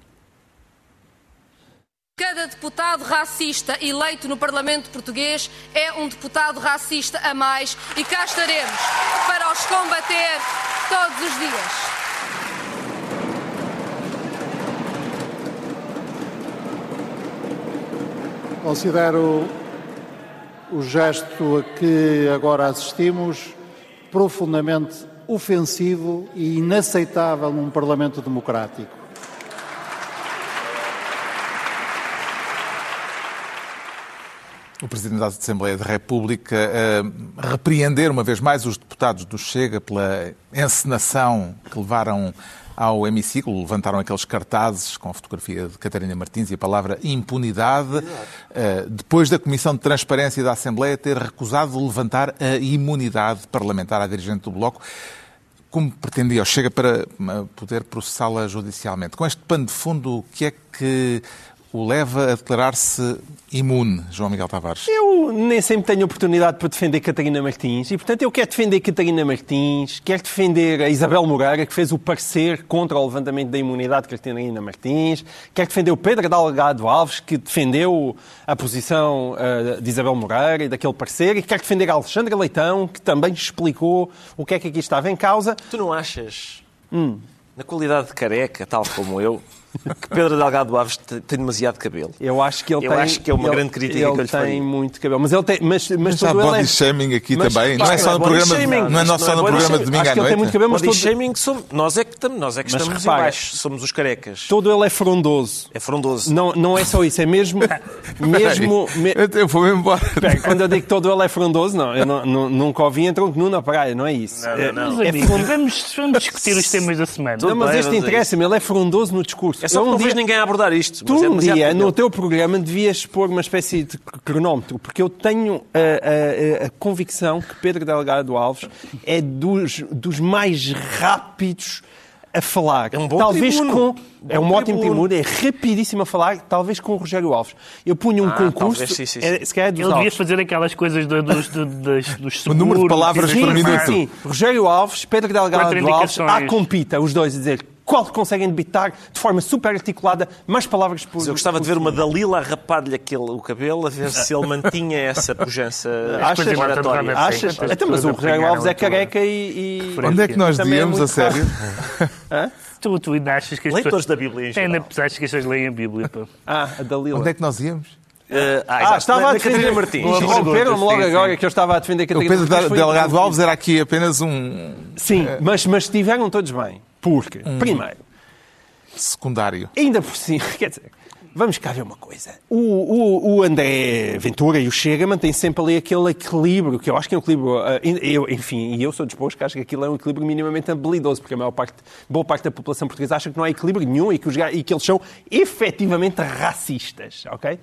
Cada deputado racista eleito no Parlamento português é um deputado racista a mais e cá estaremos para os combater todos os dias. Considero o gesto a que agora assistimos profundamente ofensivo e inaceitável num Parlamento democrático. O Presidente da Assembleia da República a repreender uma vez mais os deputados do Chega pela encenação que levaram ao hemiciclo, levantaram aqueles cartazes com a fotografia de Catarina Martins e a palavra impunidade, eh, depois da Comissão de Transparência da Assembleia ter recusado levantar a imunidade parlamentar à dirigente do Bloco. Como pretendia, chega para eh, poder processá-la judicialmente. Com este pano de fundo, o que é que o leva a declarar-se imune, João Miguel Tavares? Eu nem sempre tenho oportunidade para defender Catarina Martins e, portanto, eu quero defender Catarina Martins, quero defender a Isabel Moreira, que fez o parecer contra o levantamento da imunidade de Catarina Martins, quero defender o Pedro Delgado Alves, que defendeu a posição uh, de Isabel Moreira e daquele parecer, e quero defender a Alexandra Leitão, que também explicou o que é que aqui estava em causa. Tu não achas, hum. na qualidade de careca, tal como eu, que Pedro Delgado Alves tem demasiado cabelo. Eu acho que ele eu tem. acho que é uma ele, grande crítica ele que eu lhe faria. tem muito cabelo. Mas ele tem. Mas, mas, mas há todo body ele é... shaming aqui mas, também. Não é só no body programa, shaming. não é só no é programa de domingo Acho à que ele tem muito cabelo, mas Body todo, shaming, somos, nós é que estamos, nós é que Mas estamos repara, em baixo, somos os carecas. todo ele é frondoso. É frondoso. Não, não é só isso, é mesmo. mesmo me... Eu vou-me embora. Pera, quando eu digo que todo ele é frondoso, não. Eu não, não, nunca ouvi em tronco nu na praia, não é isso. Não, é, não, Mas, é frond- vamos, vamos discutir os temas da semana. Não, mas este interessa-me, ele é frondoso no discurso. É só Eu que um não dia- vejo ninguém a abordar isto. Tu mas é um dia, no teu programa, devias pôr uma espécie de cronómetro, porque eu tenho a, a- a convicção que Pedro Delgado Alves é dos, dos mais rápidos a falar. É um bom talvez tribuno. com É um Bom ótimo tribuno. tribuno, é rapidíssimo a falar, talvez com o Rogério Alves. Eu punha um Ah, concurso, talvez, sim, sim, sim. é, se calhar dos Ele devia Alves. fazer aquelas coisas do, dos, do, dos, dos seguros. O número de palavras sim, por sim, minuto. Sim, Rogério Alves, Pedro Delgado Alves, à compita, os dois, a dizer qual conseguem debitar de forma super articulada mais palavras por Mas eu gostava de ver uma Dalila a rapar-lhe aquele, o cabelo, a ver se ele mantinha essa pujança exploratória. Achas? Sim, Então, mas o Rogério Alves é careca e. e- Onde é que nós é dizíamos, a sério? Tu, tu ainda achas que as Leitores pessoas... da Bíblia em Ainda geral. achas que as pessoas leem a Bíblia, pá. Ah, a Dalila. Onde é que nós íamos? Eh, ah, Ah, estava a na Catarina defender. Martins. Interromperam-me logo Sim, sim. agora que eu estava a defender a O Catarina Pedro Martins, Delgado. Alves era aqui apenas um Sim, mas, mas estiveram todos bem. Porque, primeiro, secundário. ainda por cima, quer dizer, vamos cá ver uma coisa. O, o, o André Ventura e o Chega mantêm sempre ali aquele equilíbrio, que eu acho que é um equilíbrio. ah, eu, enfim, e eu sou disposto que acho que aquilo é um equilíbrio minimamente habilidoso, porque a maior parte, boa parte da população portuguesa acha que não há equilíbrio nenhum e que, os, e que eles são efetivamente racistas, ok?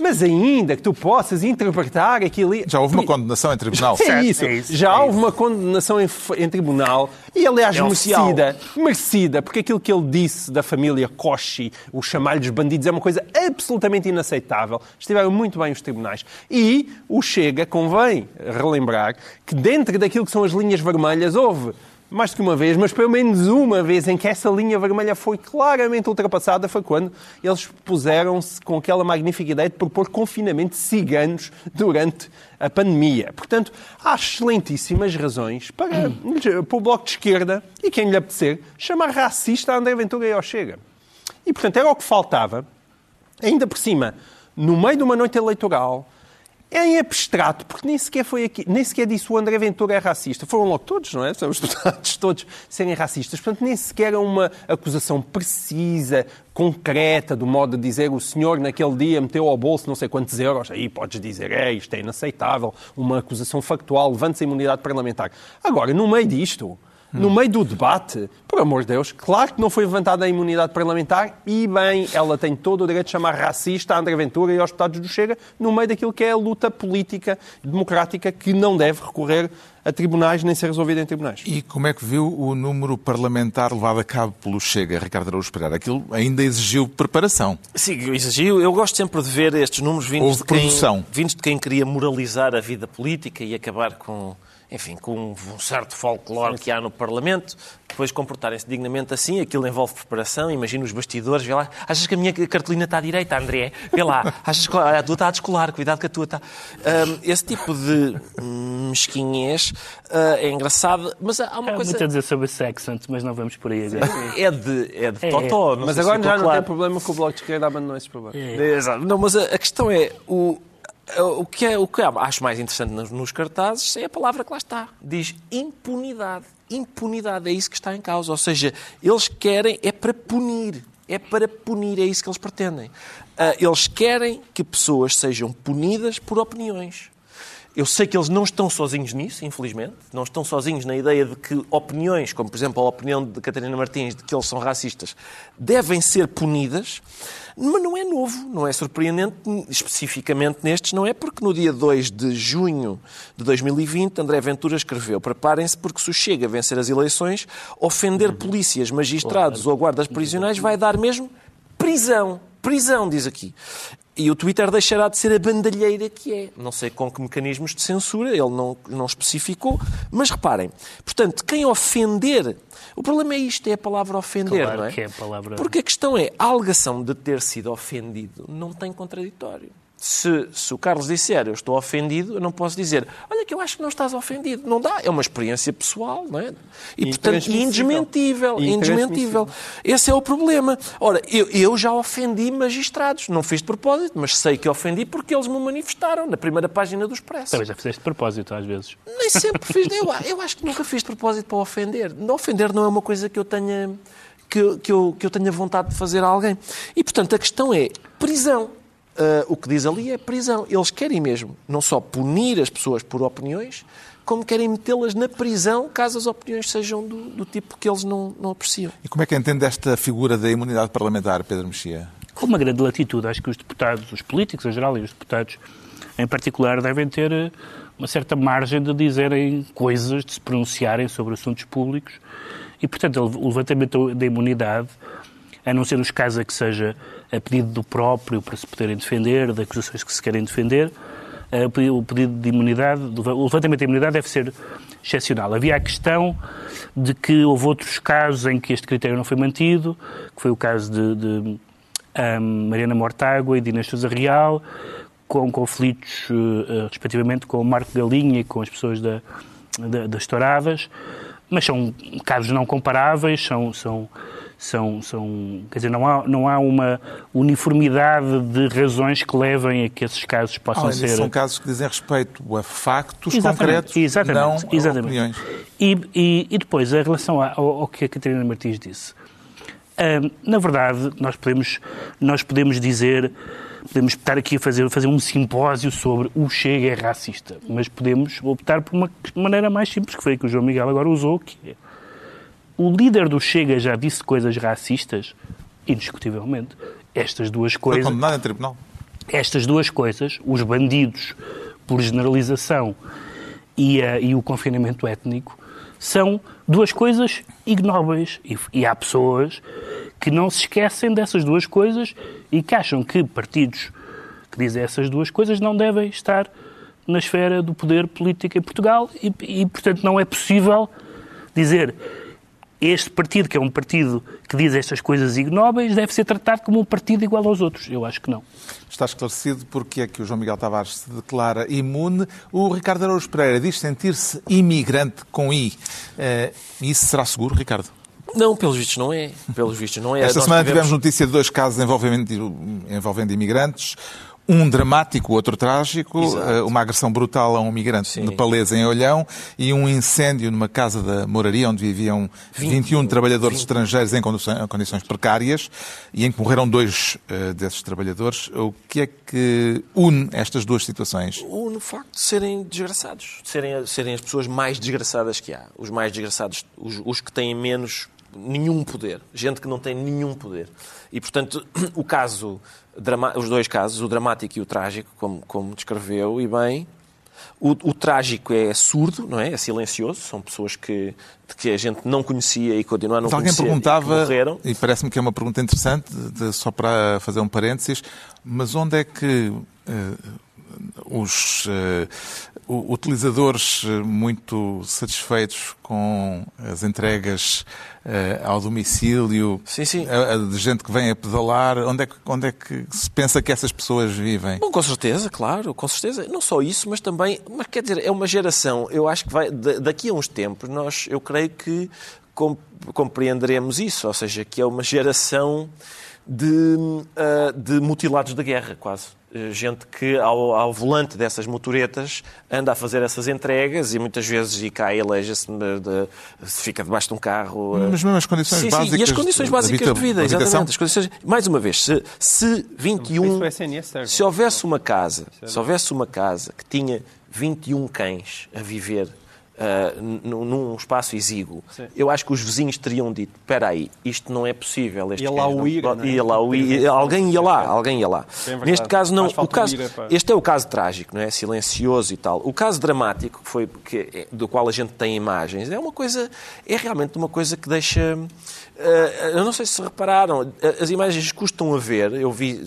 Mas ainda que tu possas interpretar aquilo. Já houve uma condenação em tribunal. É isso. é isso, Já é houve uma condenação em, em tribunal e, aliás, É merecida. Merecida, porque aquilo que ele disse da família Kochi, o chamar-lhes bandidos, é uma coisa absolutamente inaceitável. Estiveram muito bem os tribunais. E o Chega, convém relembrar que dentro daquilo que são as linhas vermelhas, houve. Mais do que uma vez, mas pelo menos uma vez em que essa linha vermelha foi claramente ultrapassada foi quando eles puseram-se com aquela magnífica ideia de propor confinamento de ciganos durante a pandemia. Portanto, há excelentíssimas razões para, para o Bloco de Esquerda e quem lhe apetecer chamar racista André Ventura e ao Chega. E, portanto, era o que faltava, ainda por cima, no meio de uma noite eleitoral, em abstrato, porque nem sequer foi aqui, nem sequer disse o André Ventura é racista. Foram logo todos, não é? São os deputados todos serem racistas. Portanto, nem sequer é uma acusação precisa, concreta, do modo de dizer o senhor naquele dia meteu ao bolso não sei quantos euros. Aí podes dizer, é, isto é inaceitável. Uma acusação factual, levante-se a imunidade parlamentar. Agora, no meio disto, no meio do debate, por amor de Deus, claro que não foi levantada a imunidade parlamentar e bem, ela tem todo o direito de chamar racista a André Ventura e aos deputados do Chega no meio daquilo que é a luta política democrática que não deve recorrer a tribunais nem ser resolvida em tribunais. E como é que viu o número parlamentar levado a cabo pelo Chega, Ricardo Araújo Pereira? Aquilo ainda exigiu preparação. Sim, eu exagio. Eu gosto sempre de ver estes números vindos Houve de, quem, produção. vindos de quem queria moralizar a vida política e acabar com enfim, com um certo folclore que há no Parlamento, depois comportarem-se dignamente assim, aquilo envolve preparação, imagina os bastidores, vê lá, achas que a minha cartolina está à direita, André? Vê lá, achas que a tua está a descolar, cuidado que a tua está... Um, esse tipo de mesquinhez uh, é engraçado, mas há uma Há coisa... muito a dizer sobre esse accent, mas não vamos por aí agora. É de, é de É, totó, não Mas agora já não claro. tem problema que o Bloco de Esquerda abandonou esses problemas. Exato. Não, mas a, a questão é, o, o, que é, o que acho mais interessante nos, nos cartazes é a palavra que lá está. Diz impunidade. Impunidade, é isso que está em causa. Ou seja, eles querem, é para punir. É para punir, é isso que eles pretendem. Ah, eles querem que pessoas sejam punidas por opiniões. Eu sei que eles não estão sozinhos nisso, infelizmente. Não estão sozinhos na ideia de que opiniões, como por exemplo a opinião de Catarina Martins de que eles são racistas, devem ser punidas. Mas não é novo, não é surpreendente, especificamente nestes, não é porque no dia 2 de junho de 2020 André Ventura escreveu preparem-se porque se o Chega a vencer as eleições, ofender polícias, magistrados ou guardas prisionais vai dar mesmo prisão. Prisão, diz aqui. E o Twitter deixará de ser a bandalheira que é. Não sei com que mecanismos de censura, ele não, não especificou, mas reparem. Portanto, quem ofender. O problema é isto, é a palavra ofender, Claro não é? que é a palavra- Porque a questão é, a alegação de ter sido ofendido não tem contraditório. Se, se o Carlos disser eu estou ofendido, eu não posso dizer olha que eu acho que não estás ofendido. Não dá. É uma experiência pessoal, não é? E, portanto, indesmentível. Indesmentível. Esse é o problema. Ora, eu, eu já ofendi magistrados. Não fiz de propósito, mas sei que ofendi porque eles me manifestaram na primeira página do Expresso. Também já fizeste de propósito, às vezes. Nem sempre fiz. Eu, eu acho que nunca fiz de propósito para ofender. Ofender não é uma coisa que eu tenha, que, que, eu, que eu tenha vontade de fazer a alguém. E, portanto, a questão é prisão. Ah, o que diz ali é prisão. Eles querem mesmo não só punir as pessoas por opiniões, como querem metê-las na prisão caso as opiniões sejam do, do tipo que eles não, não apreciam. E como é que entende esta figura da imunidade parlamentar, Pedro Mexia? Com uma grande latitude, acho que os deputados, os políticos em geral e os deputados em particular, devem ter eh, uma certa margem de dizerem coisas, de se pronunciarem sobre assuntos públicos. E, portanto, o levantamento da imunidade, a não ser os casos a que seja a pedido do próprio para se poderem defender, de acusações que se querem defender, eh, o pedido- de imunidade, o levantamento da imunidade deve ser excepcional. Havia a questão de que houve outros casos em que este critério não foi mantido, que foi o caso de, de ahm, Mariana Mortágua e de Sousa Real, com conflitos, eh, respectivamente, com o Marco Galinha e com as pessoas da, da- das Touradas, mas são casos não comparáveis, são, são, são, são quer dizer, não há, não há uma uniformidade de razões que levem a que esses casos possam Além disso, ser... são casos que dizem respeito a factos Exatamente, concretos, exatamente, não a exatamente. opiniões. E, e- e depois, em relação ao, ao que a Catarina Martins disse, hum, na verdade, nós podemos, nós podemos dizer, podemos estar aqui a fazer, fazer um simpósio sobre o Chega é racista, mas podemos optar por uma maneira mais simples, que foi a que o João Miguel agora usou, que é o líder do Chega já disse coisas racistas, indiscutivelmente. Estas duas Foi coisas condenado em tribunal. estas duas coisas, os bandidos por generalização e, a- e o confinamento étnico, são duas coisas ignóbeis. E, e há pessoas que não se esquecem dessas duas coisas e que acham que partidos que dizem essas duas coisas não devem estar na esfera do poder político em Portugal e, e portanto, não é possível dizer este partido, que é um partido que diz estas coisas ignóbeis, deve ser tratado como um partido igual aos outros. Eu acho que não. Está esclarecido porque é que o João Miguel Tavares se declara imune. O Ricardo Araújo Pereira diz sentir-se imigrante com I. Eh, isso será seguro, Ricardo? Não, pelos vistos não é. Pelos vistos não é. Esta Nós semana tivemos tivemos notícia de dois casos envolvendo, envolvendo imigrantes. Um dramático, outro trágico. Exato. Eh, Uma agressão brutal a um migrante Sim. nepalês em Olhão e um incêndio numa casa da moraria onde viviam 21 trabalhadores estrangeiros em condições, precárias e em que morreram dois eh, desses trabalhadores. O que é que une estas duas situações? o no facto de serem desgraçados, de serem, serem as pessoas mais desgraçadas que há. Os mais desgraçados, os, os que têm menos nenhum poder. Gente que não tem nenhum poder. E, portanto, o caso, os dois casos, o dramático e o trágico, como, como descreveu, e bem, o, o trágico é surdo, não é? É silencioso. São pessoas que, de que a gente não conhecia e continua a não Mas alguém conhecer e que perguntava, morreram. e parece-me que é uma pergunta interessante, de- só para fazer um parênteses, mas onde é que eh, os uh, utilizadores muito satisfeitos com as entregas uh, ao domicílio, sim, sim. de gente que vem a pedalar, onde é, que, onde é que se pensa que essas pessoas vivem? Bom, com certeza, claro, com certeza. Não só isso, mas também, mas quer dizer, é uma geração, eu acho que vai, daqui a uns tempos, nós, eu creio que compreenderemos isso, ou seja, que é uma geração de, uh, de mutilados da guerra, quase. Eh, gente que ao, ao, volante dessas motoretas anda a fazer essas entregas e muitas vezes e cai, aleja-se, de, fica debaixo de um carro. Eh. Mas mesmo as condições sim, básicas. Sim, e as condições básicas de vida, exatamente. As condições, mais uma vez, se, se 21. Se houvesse uma casa, se houvesse uma casa que tinha 21 cães a viver uh, num espaço exíguo, Sim. eu acho que os vizinhos teriam dito: espera aí, isto não é possível. Ia lá o ir, não, ia lá o alguém ia lá, alguém ia lá. Neste caso não. O caso, este é o caso trágico, não é? Silencioso e tal. O caso dramático, que foi que, é, do qual a gente tem imagens, é uma coisa, é realmente uma coisa que deixa. Uh, eu não sei se repararam, as imagens custam a ver. Eu vi,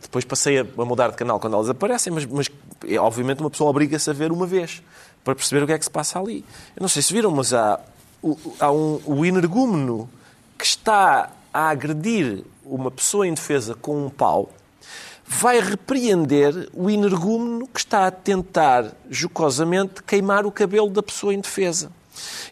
depois passei a mudar de canal quando elas aparecem, mas, mas é, obviamente uma pessoa obriga-se a ver uma vez para perceber o que é que se passa ali. Eu não sei se viram, mas há, há um, o energúmeno que está a agredir uma pessoa indefesa com um pau vai repreender o energúmeno que está a tentar jocosamente queimar o cabelo da pessoa indefesa.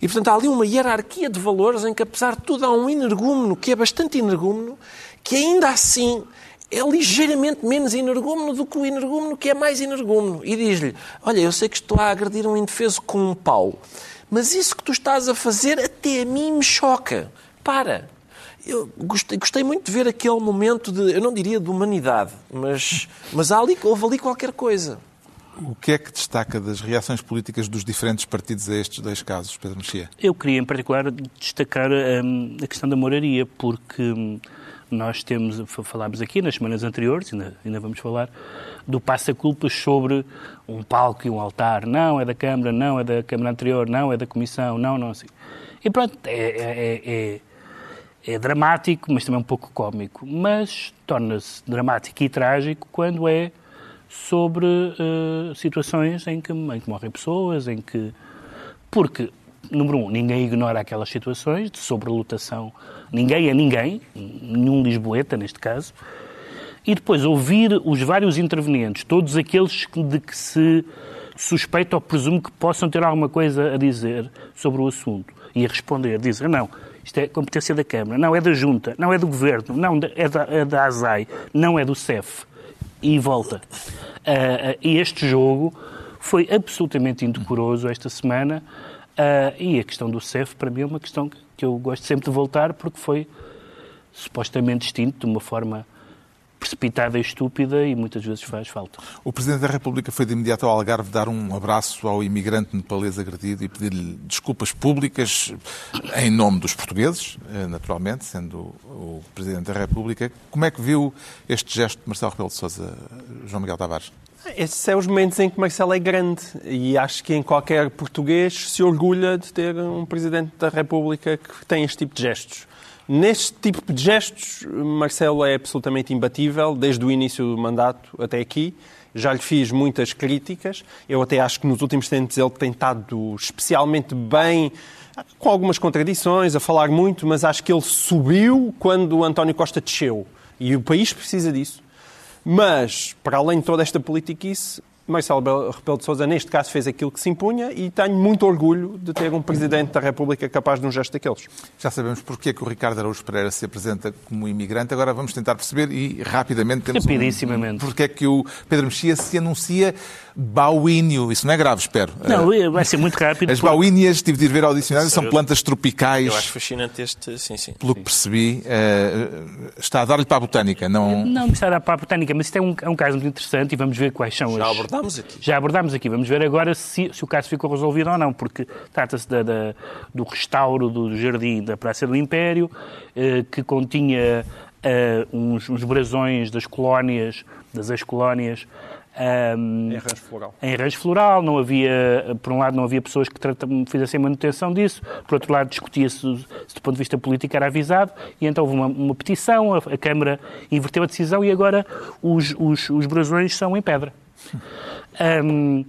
E, portanto, há ali uma hierarquia de valores em que, apesar de tudo, há um energúmeno que é bastante energúmeno, que ainda assim é ligeiramente menos energúmeno do que o energúmeno que é mais energúmeno. E diz-lhe: Olha, eu sei que estou a agredir um indefeso com um pau, mas isso que tu estás a fazer até a mim me choca. Para. Eu gostei, gostei muito de ver aquele momento de, eu não diria de humanidade, mas, mas ali, houve ali qualquer coisa. O que é que destaca das reações políticas dos diferentes partidos a estes dois casos, Pedro Mexia? Eu queria, em particular, destacar hum, a questão da moraria, porque hum, nós temos, falámos aqui nas semanas anteriores, ainda, ainda vamos falar, do passa-culpas sobre um palco e um altar. Não, é da Câmara, não, é da Câmara anterior, não, é da Comissão, não, não, assim. E pronto, é, é, é, é dramático, mas também um pouco cómico. Mas torna-se dramático e trágico quando é sobre uh, situações em que, em que morrem pessoas, em que... Porque número um, ninguém ignora aquelas situações de sobrelotação. Ninguém é ninguém, nenhum lisboeta neste caso. E depois ouvir os vários intervenientes, todos aqueles de que se suspeita ou presume que possam ter alguma coisa a dizer sobre o assunto e a responder, dizer não, isto é competência da Câmara, não é da Junta, não é do Governo, não é da, é da ASAI, não é do CEF. E volta. Uh, uh, e este jogo foi absolutamente indecoroso esta semana Uh, e a questão do CEF, para mim, é uma questão que, eu gosto sempre de voltar, porque foi supostamente extinto de uma forma precipitada e estúpida e muitas vezes faz falta. O Presidente da República foi de imediato ao Algarve dar um abraço ao imigrante nepalês agredido e pedir-lhe desculpas públicas em nome dos portugueses, eh, naturalmente, sendo o Presidente da República. Como é que viu este gesto de Marcelo Rebelo de Sousa, João Miguel Tavares? Esses são os momentos em que Marcelo é grande e acho que em qualquer português se orgulha de ter um Presidente da República que tem este tipo de gestos. Neste tipo de gestos, Marcelo é absolutamente imbatível, desde o início do mandato até aqui. Já lhe fiz muitas críticas. Eu até acho que nos últimos tempos ele tem estado especialmente bem, com algumas contradições, a falar muito, mas acho que ele subiu quando o António Costa desceu. E o país precisa disso. Mas, para além de toda esta politiquice, Marcelo Rebelo de Sousa, neste caso, fez aquilo que se impunha e tenho muito orgulho de ter um Presidente da República capaz de um gesto daqueles. Já sabemos porque é que o Ricardo Araújo Pereira se apresenta como imigrante. Agora vamos tentar perceber e rapidamente temos Rapidissimamente. Um, porque é que o Pedro Mexia se anuncia bauínio. Isso não é grave, espero. Não, eh, vai ser muito rápido. As bauínias, tive de ir ver ao dicionário, são plantas tropicais. Eu acho fascinante este, sim, sim. Pelo que percebi, uh, está a dar-lhe para a botânica, não... Não está a dar para a botânica, mas isto é um, é um caso muito interessante e vamos ver quais são Já as... abordámos aqui. Já abordámos aqui. Vamos ver agora se, se o caso ficou resolvido ou não, porque trata-se do restauro do jardim da Praça do Império, uh, que continha uh, uns, uns brasões das colónias, das ex-colónias, um, em arranjo floral. Em arranjo floral, não havia, por um lado, não havia pessoas que tratam, fizessem manutenção disso, por outro lado, discutia-se se do ponto de vista político era avisado, e então houve uma, uma petição, a, a, Câmara inverteu a decisão e agora os, os, os brasões são em pedra. Um,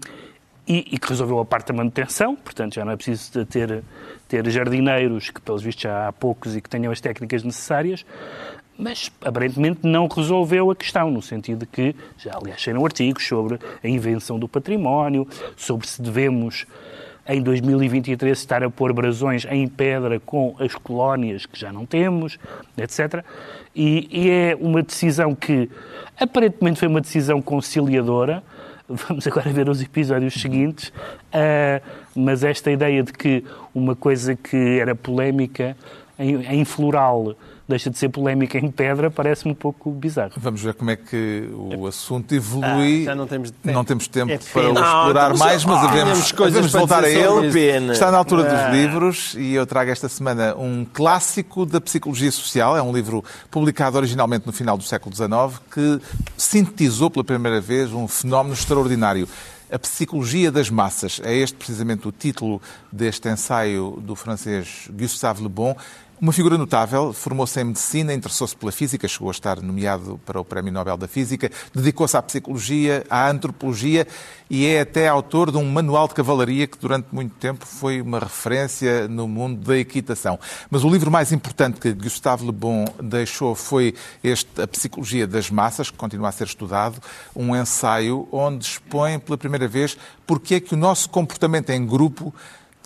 e, e, que resolveu a parte da manutenção, portanto já não é preciso ter, ter jardineiros, que pelos vistos já há poucos e que tenham as técnicas necessárias, mas aparentemente não resolveu a questão, no sentido de que, já aliás saíram artigos sobre a invenção do património, sobre se devemos em 2023 estar a pôr brasões em pedra com as colónias que já não temos, etc. E, e é uma decisão que aparentemente foi uma decisão conciliadora, Vamos agora ver os episódios seguintes. Uh, mas esta ideia de que uma coisa que era polémica em, em floral deixa de ser polémica em pedra, parece-me um pouco bizarro. Vamos ver como é que o assunto evolui. Ah, já não temos tempo, não temos tempo é para o explorar não, mais, mas devemos, devemos voltar a ele. Pena. Está na altura dos ah. livros e eu trago esta semana um clássico da psicologia social. É um livro publicado originalmente no final do século XIX que sintetizou pela primeira vez um fenómeno extraordinário. A Psicologia das Massas. É este precisamente o título deste ensaio do francês Gustave Le Bon. Uma figura notável, formou-se em medicina, interessou-se pela física, chegou a estar nomeado para o Prémio Nobel da Física, dedicou-se à psicologia, à antropologia e é até autor de um manual de cavalaria que durante muito tempo foi uma referência no mundo da equitação. Mas o livro mais importante que Gustave Le Bon deixou foi este A Psicologia das Massas, que continua a ser estudado, um ensaio onde expõe pela primeira vez porque é que o nosso comportamento em grupo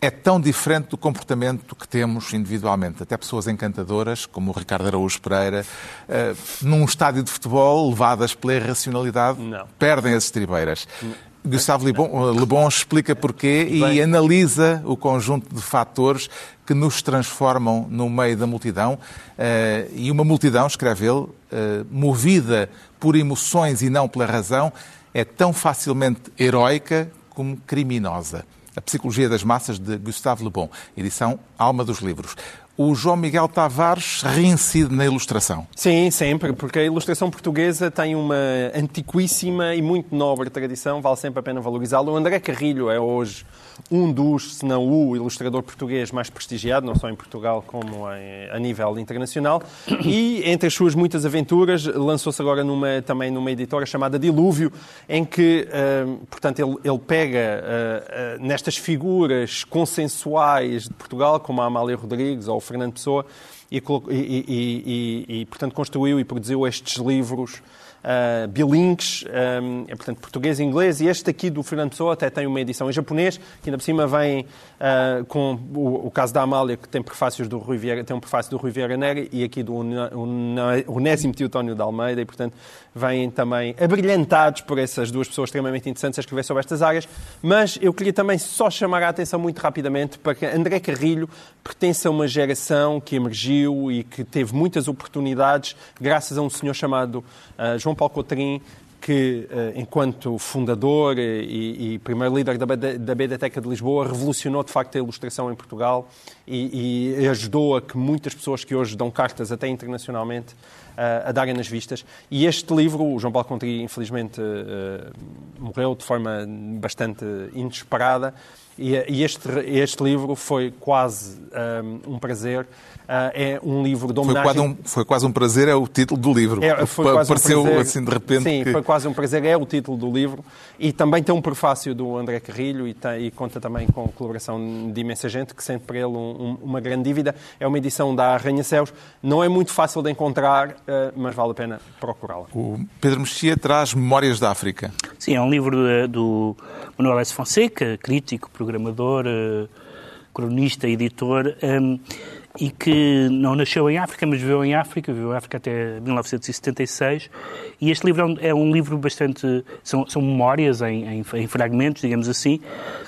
é tão diferente do comportamento que temos individualmente. Até pessoas encantadoras, como o Ricardo Araújo Pereira, uh, num estádio de futebol, levadas pela irracionalidade, não. perdem as estribeiras. Não. Gustavo Le Bon, Bon explica porquê e analisa o conjunto de fatores que nos transformam no meio da multidão. Uh, e uma multidão, escreve ele, uh, movida por emoções e não pela razão, é tão facilmente heroica como criminosa. A Psicologia das Massas, de Gustave Le Bon, edição Alma dos Livros o João Miguel Tavares reincide na ilustração. Sim, sempre, porque a ilustração portuguesa tem uma antiquíssima e muito nobre tradição, vale sempre a pena valorizá-la. O André Carrilho é hoje um dos, se não o, ilustrador português mais prestigiado, não só em Portugal como em, a nível internacional. E entre as suas muitas aventuras, lançou-se agora numa, também numa editora chamada Dilúvio, em que, uh, portanto, ele, ele pega uh, uh, nestas figuras consensuais de Portugal, como a Amália Rodrigues ou Fernando Pessoa, e, e, e, e portanto, construiu e produziu estes livros uh, bilingues, um, é, portanto, português e inglês, e este aqui do Fernando Pessoa até tem uma edição em japonês, que ainda por cima vem uh, com o, o, caso da Amália, que tem prefácios do Rui Vieira, tem um prefácio do Rui Vieira Neri e aqui do Onésimo Teotónio de Almeida, e portanto vêm também abrilhantados por essas duas pessoas extremamente interessantes a escrever sobre estas áreas, mas eu queria também só chamar a atenção muito rapidamente para que André Carrilho pertence a uma geração que emergiu e que teve muitas oportunidades graças a um senhor chamado uh, João Paulo Cotrim, que, uh, enquanto fundador e, e, primeiro líder da, da Biblioteca de Lisboa, revolucionou de facto a ilustração em Portugal e, e ajudou a que muitas pessoas que hoje dão cartas até internacionalmente uh, a darem nas vistas. E este livro, o João Paulo Contri, infelizmente, uh, morreu de forma bastante inesperada. E, este, este livro foi quase um, prazer é um livro de homenagem... Foi quase um, foi quase um prazer, é o título do livro. É, foi quase Pareceu um prazer, assim de repente... Sim, que... foi quase um prazer, é o título do livro. E também tem um prefácio do André Carrilho e, tem, e conta também com a colaboração de imensa gente, que sente para ele um, um, uma grande dívida. É uma edição da Arranha-Céus. Não é muito fácil de encontrar, uh, mas vale a pena procurá-la. O Pedro Mexia traz Memórias da África. Sim, é um livro do, do Manuel S. Fonseca, crítico, programador, uh, cronista, editor... E que não nasceu em África, mas viveu em África, viveu em África até 1976. E este livro é um, é um livro bastante. São, são memórias em, em, em, fragmentos, digamos assim,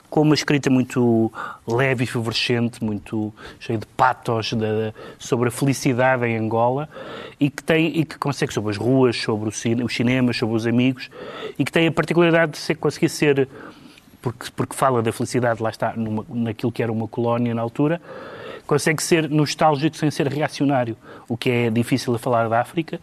com uma escrita muito leve e favorecente, muito cheia de patos de, sobre a felicidade em Angola e que, tem, e que consegue sobre as ruas, sobre o, os cinemas, sobre os amigos e que tem a particularidade de ser, conseguir ser. Porque, porque fala da felicidade, lá está, numa, naquilo que era uma colónia na altura, consegue ser nostálgico sem ser reacionário, o que é difícil a falar da África,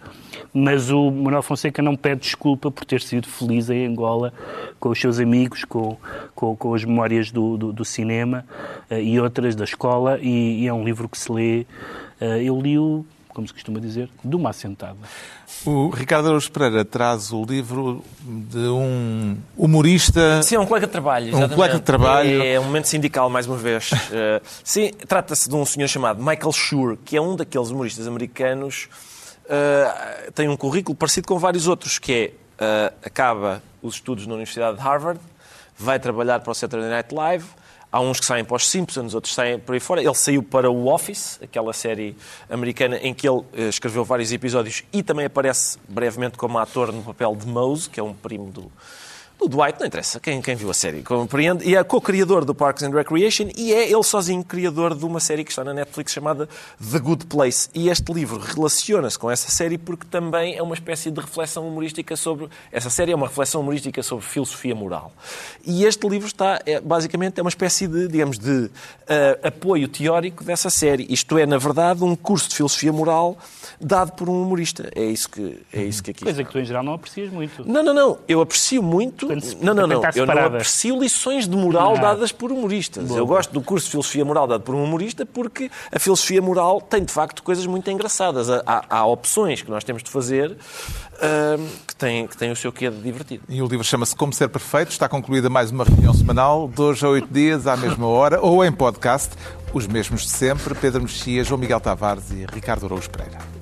mas o Manuel Fonseca não pede desculpa por ter sido feliz em Angola com os seus amigos, com, com, com as memórias do, do, do cinema uh, e outras da escola, e, e, é um livro que se lê. Uh, eu li-o como se costuma dizer, de uma assentada. O Ricardo Araújo Pereira traz o livro de um humorista. Sim, é um colega de trabalho. exatamente. colega de trabalho. É um momento sindical, mais uma vez. Eh, sim, trata-se de um senhor chamado Michael Schur, que é um daqueles humoristas americanos. eh, tem um currículo parecido com vários outros, que é eh, acaba os estudos na Universidade de Harvard, vai trabalhar para o Saturday Night Live. Há uns que saem para os Simpsons, outros saem por aí fora. Ele saiu para o Office, aquela série americana em que ele eh, escreveu vários episódios e também aparece brevemente como ator no papel de Mose, que é um primo do, do Dwight, não interessa, quem, quem viu a série compreende, e é co-criador do Parks and Recreation e é ele sozinho criador de uma série que está na Netflix chamada The Good Place. E este livro relaciona-se com essa série porque também é uma espécie de reflexão humorística sobre... Essa série é uma reflexão humorística sobre filosofia moral. E este livro está, é, basicamente, é uma espécie de, digamos, de eh, apoio teórico dessa série. Isto é, na verdade, um curso de filosofia moral dado por um humorista. É isso que, é isso que aqui Coisa está. que tu, em geral, não aprecias muito. Não, não, não. Eu aprecio muito. Não, não, não. Eu não aprecio lições de moral Ah. dadas por humoristas. Eu gosto do curso de filosofia moral dado por um humorista porque a filosofia moral tem, de facto, coisas muito engraçadas. Há, há- opções que nós temos de fazer ahm, que, têm, que têm o seu quê de divertido. E o livro chama-se Como Ser Perfeito. Está concluída mais uma reunião semanal, de hoje a oito dias, à mesma hora, ou em podcast. Os mesmos de sempre, Pedro Mexia, João Miguel Tavares e Ricardo Araújo Pereira.